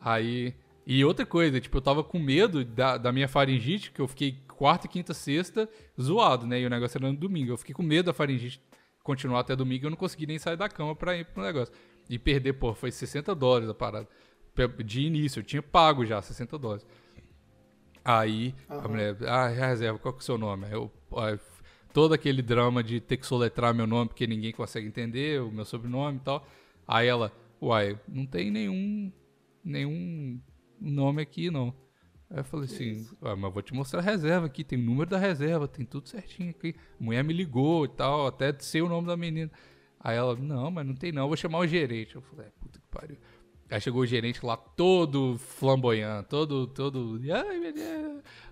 Aí. E outra coisa, tipo, eu tava com medo da, da minha faringite, que eu fiquei quarta, quinta, sexta zoado, né? E o negócio era no domingo. Eu fiquei com medo da faringite continuar até domingo e eu não consegui nem sair da cama pra ir pro negócio. E perder, pô, foi 60 dólares a parada. De início, eu tinha pago já 60 dólares. Aí a Aham. mulher, ah, reserva, qual que é o seu nome? Aí eu, aí, todo aquele drama de ter que soletrar meu nome porque ninguém consegue entender o meu sobrenome e tal. Aí ela, uai, não tem nenhum, nenhum nome aqui não. Aí eu falei assim, ah, mas vou te mostrar a reserva aqui, tem o número da reserva, tem tudo certinho aqui. A mulher me ligou e tal, até sei o nome da menina. Aí ela, não, mas não tem não, eu vou chamar o gerente. Eu falei, é, puta que pariu. Aí chegou o gerente lá todo flamboyante, todo, todo.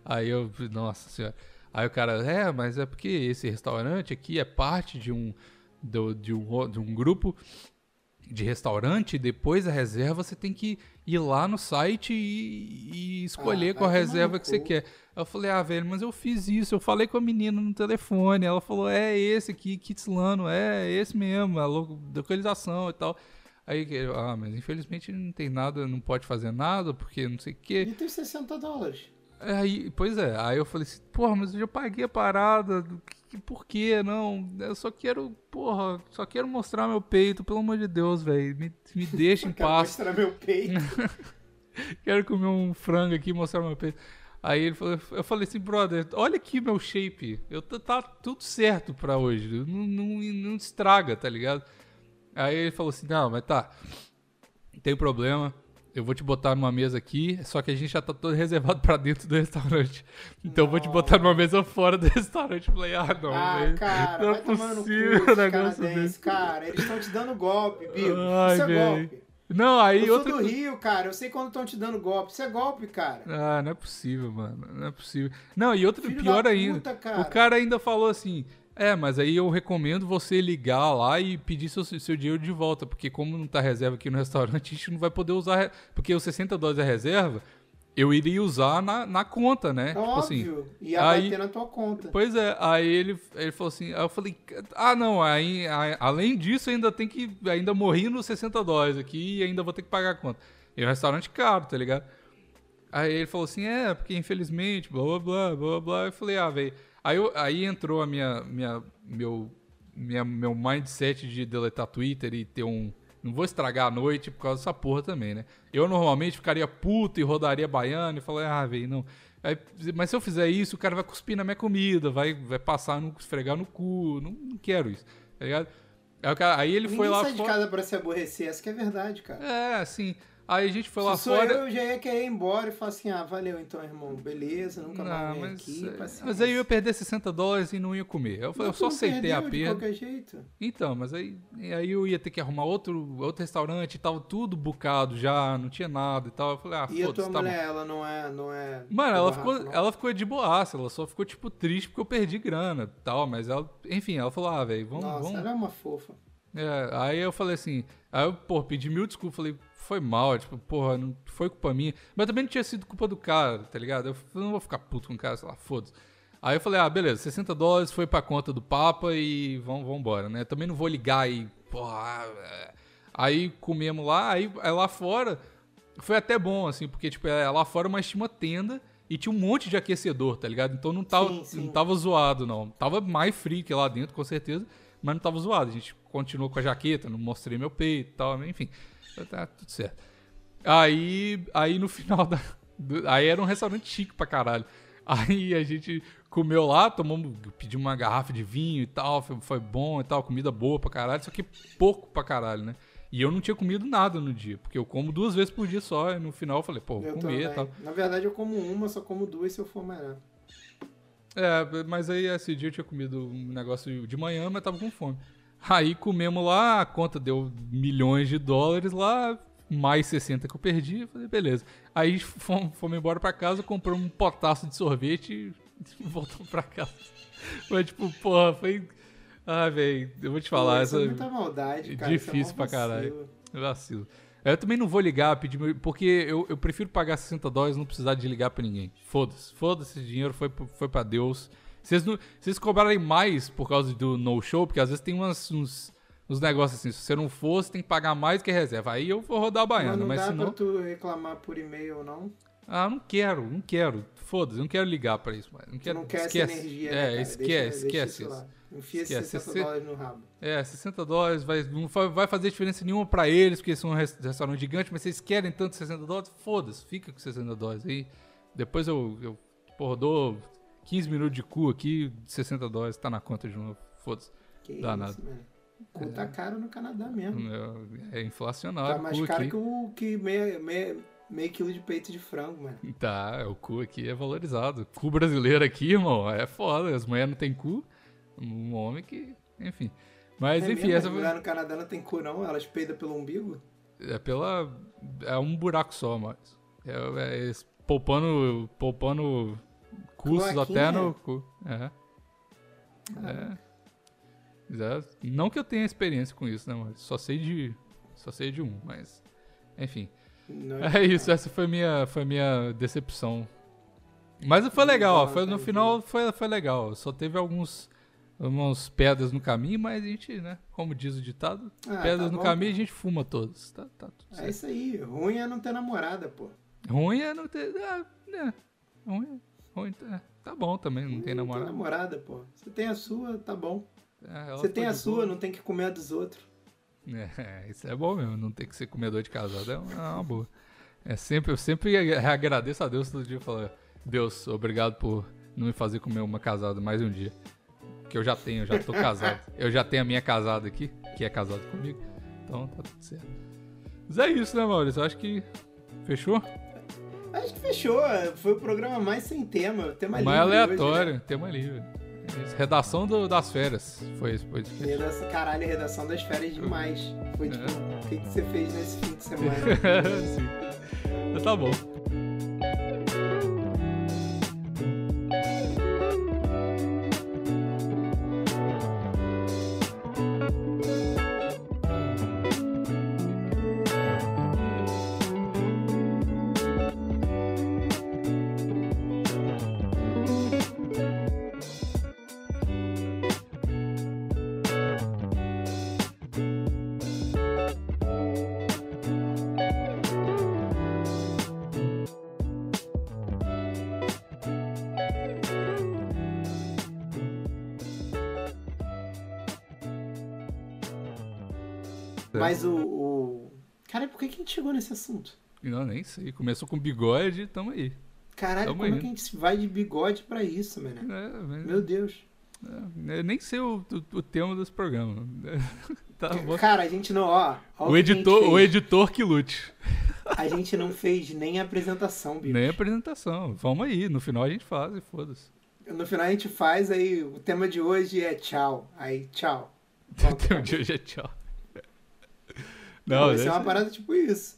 Aí eu, nossa senhora. Aí o cara, é, mas é porque esse restaurante aqui é parte de um, do- de um, de um grupo de restaurante. Depois da reserva, você tem que ir lá no site e, e escolher Ah, qual tomar reserva que você quer. Eu falei, ah, velho, mas eu fiz isso. Eu falei com a menina no telefone. Ela falou, é esse aqui, Kitslano, é esse mesmo, a lo- localização e tal. Aí, que- ah, mas infelizmente não tem nada, não pode fazer nada, porque não sei o quê. E tem 60 dólares. Aí, pois é, aí eu falei assim, porra, mas eu já paguei a parada, que- que- por quê? Não, eu só quero, porra, só quero mostrar meu peito, pelo amor de Deus, velho, me, me <laughs> deixa em Quero paz. mostrar meu peito. <laughs> Quero comer um frango aqui e mostrar meu peito. Aí ele falou, eu falei assim, brother, olha aqui meu shape. Eu tá tudo certo pra hoje. Não, não, não estraga, tá ligado? Aí ele falou assim, não, mas tá. Não tem problema. Eu vou te botar numa mesa aqui, só que a gente já tá todo reservado pra dentro do restaurante. Então eu vou te botar numa mesa fora do <laughs> restaurante. Eu falei, ah, não, Ah, velho. cara, não é cu, possível esses negócio desse. Cara, eles estão te dando golpe, Bigo. Ai, Isso é golpe. Não, aí Eu outra sou do Rio, cara. Eu sei quando estão te dando golpe. Isso é golpe, cara. Ah, não é possível, mano. Não é possível. Não, e outra Filho pior da ainda. puta, cara. O cara ainda falou assim: É, mas aí eu recomendo você ligar lá e pedir seu, seu dinheiro de volta, porque como não tá reserva aqui no <laughs> restaurante, a gente não vai poder usar. Porque os 60 dólares é reserva, eu iria usar na, na conta, né? tipo assim. Óbvio. Ia aí- bater na tua conta. Pois é, aí ele, ele falou assim, aí eu falei, ah não, aí, aí- além disso ainda tem que, ainda morri nos 60 dólares aqui e ainda vou ter que pagar a conta. E é um restaurante caro, tá ligado? Aí ele falou assim, é, porque infelizmente, blá blá blá, blá blá. Eu falei, ah, velho. Aí, eu- aí entrou a minha, minha, meu, minha, meu mindset de deletar Twitter e ter um. Não vou estragar a noite por causa dessa porra também, né? Eu normalmente ficaria puto e rodaria baiano e falaria, ah, velho, não. Aí, mas se eu fizer isso, o cara vai cuspir na minha comida, vai, vai passar, no, esfregar no cu. Não, não quero isso, tá ligado? Aí, cara- aí ele Ninguém foi lá sai de fora. casa pra se aborrecer. Essa que é verdade, cara. É, assim. Aí a gente foi lá Se sou fora. eu, eu já ia querer ir embora e falar assim, ah, valeu então, irmão. Beleza, nunca mais mas, aqui. é, paciência. mas aí eu ia perder 60 dólares e não ia comer. Eu, falei, eu só aceitei a perdeu de perda. qualquer jeito. Então, mas aí, aí eu ia ter que arrumar outro, outro restaurante e tava tudo bucado já, não tinha nada e tal. Eu falei, ah, E a tua foda-se, tá bom. mulher, ela não é. Não é Mano, ela ficou, não? ela ficou de boaça, ela só ficou, tipo, triste porque eu perdi grana e tal, mas ela, enfim, ela falou, ah, velho, vamos, Nossa, vamos, ela é uma fofa. É, aí eu falei assim, aí eu, pô, pedi mil desculpas, falei, foi mal, tipo, porra, não foi culpa minha. Mas também não tinha sido culpa do cara, tá ligado? Eu não vou ficar puto com o cara, sei lá, foda-se. Aí eu falei, ah, beleza, 60 dólares foi pra conta do Papa e vamos, embora, né? Também não vou ligar e, porra. é. Aí comemos lá, aí, aí lá fora foi até bom, assim, porque, tipo, é, lá fora mas tinha uma tenda e tinha um monte de aquecedor, tá ligado? Então não tava, Sim, sim. não tava zoado, não. Tava mais frio que lá dentro, com certeza, mas não tava zoado. A gente continuou com a jaqueta, não mostrei meu peito e tal, enfim. Tá tudo certo. Aí, aí no final da. do- aí era um restaurante chique pra caralho. Aí a gente comeu lá, tomamos, pedimos uma garrafa de vinho e tal, foi, foi bom e tal, comida boa pra caralho, só que pouco pra caralho, né? E eu não tinha comido nada no dia, porque eu como duas vezes por dia só, e no final eu falei, pô, vou Eu comer e tal. Na verdade, eu como uma, só como duas se eu for melhor. É, mas aí esse dia eu tinha comido um negócio de manhã, mas tava com fome. Aí comemos lá, a conta deu milhões de dólares lá, mais 60 que eu perdi. Eu falei, beleza. Aí fomos, fomos embora pra casa, compramos um potaço de sorvete e <laughs> voltamos pra casa. Mas tipo, porra, foi. Ah, velho, eu vou te falar, Pô, essa isso é muita maldade, cara. é difícil mó pra caralho. vacilo. Eu também não vou ligar, pedir meu, porque eu, eu prefiro pagar 60 dólares e não precisar de ligar pra ninguém. Foda-se, foda-se, esse dinheiro foi, foi pra Deus. Se vocês, não, vocês cobrarem mais por causa do no-show, porque às vezes tem umas, uns, uns negócios assim, se você não for, você tem que pagar mais que a reserva. Aí eu vou rodar a Mas baiana, não mas, dá se não... pra tu reclamar por e-mail, não? Ah, não quero, não quero. Foda-se, não quero ligar pra isso, mano. Não Tu quero, não quer esquece. essa energia, é, né, esquece, Deixa- deixa esquece isso isso. Enfia Esquece. 60 Você- dólares no rabo. É, 60 dólares vai, não vai fazer diferença nenhuma pra eles, porque são um res- restaurante gigante, mas vocês querem tanto 60 dólares? Foda-se, fica com 60 dólares aí. Depois eu, eu porra, dou 15 minutos de cu aqui, 60 dólares, tá na conta de novo. Foda-se. Que Dá isso, nada. mano. O cu tá caro no Canadá mesmo. É, é inflacionário Tá mais o caro aqui. que o que meio, meio, meio quilo de peito de frango, mano. Tá, o cu aqui é valorizado. Cu brasileiro aqui, irmão, é foda. As mulheres não tem cu. Um homem que. Enfim. Mas é enfim, mesmo? essa mulheres no Canadá não tem cu, não? Elas peidam pelo umbigo? É pela. É um buraco só, mas. É, é es- poupando, poupando Cloaquinha? até no cu. É. É. É, Não que eu tenha experiência com isso, né, mas só sei de. Só sei de um, mas. Enfim. Não, É isso, essa foi minha, foi minha decepção. Mas foi legal, ó, foi, no final foi, foi legal. Só teve alguns. Umas pedras no caminho, mas a gente, né? Como diz o ditado, Ah, pedras tá no bom, caminho pô. a gente fuma todas. Tá, tá tudo É certo. isso aí. Ruim é não ter namorada, pô. Ruim é não ter. Ah, é. Ruim, ruim é. Tá bom também, não tem Não tem namorada, pô. Você tem a sua, tá bom. É, Você tem a sua, boa. não tem que comer a dos outros. É, <laughs> isso é bom mesmo, não ter que ser comedor de casado é uma, é uma boa. É sempre, eu sempre agradeço a Deus todo dia e falo, Deus, obrigado por não me fazer comer uma casada mais um dia. Que eu já tenho, eu já tô casado. Eu já tenho a minha casada aqui, que é casada comigo. Então tá tudo certo. Mas é isso, né, Maurício? Eu acho que fechou. Acho que fechou. Foi o programa mais sem tema. Tema Mais livre hoje, aleatório, né? tema livre. Isso, Redação do- das férias. Foi esse podcast. Redação, caralho, redação das férias demais. Foi tipo, o que, que você fez nesse fim de <laughs> semana? Sim. Mas Tá bom. Mas o, o. Cara, por que, que a gente chegou nesse assunto? Não, nem sei. Começou com bigode, tamo aí. Caralho, Tamo como é que a gente vai de bigode pra isso, mano? É, mas- Meu Deus. é, nem sei o, o, o tema desse programa. <laughs> Tá bom. Cara, a gente não, ó. ó O a editor, o editor que lute. A gente não fez nem a apresentação, bicho. Nem apresentação. Vamos aí, no final a gente faz e foda-se. No final a gente faz, aí o tema de hoje é tchau. Aí, tchau. <laughs> Pronto, Tem um acabou. dia hoje é tchau. Não, vai ser uma parada tipo isso.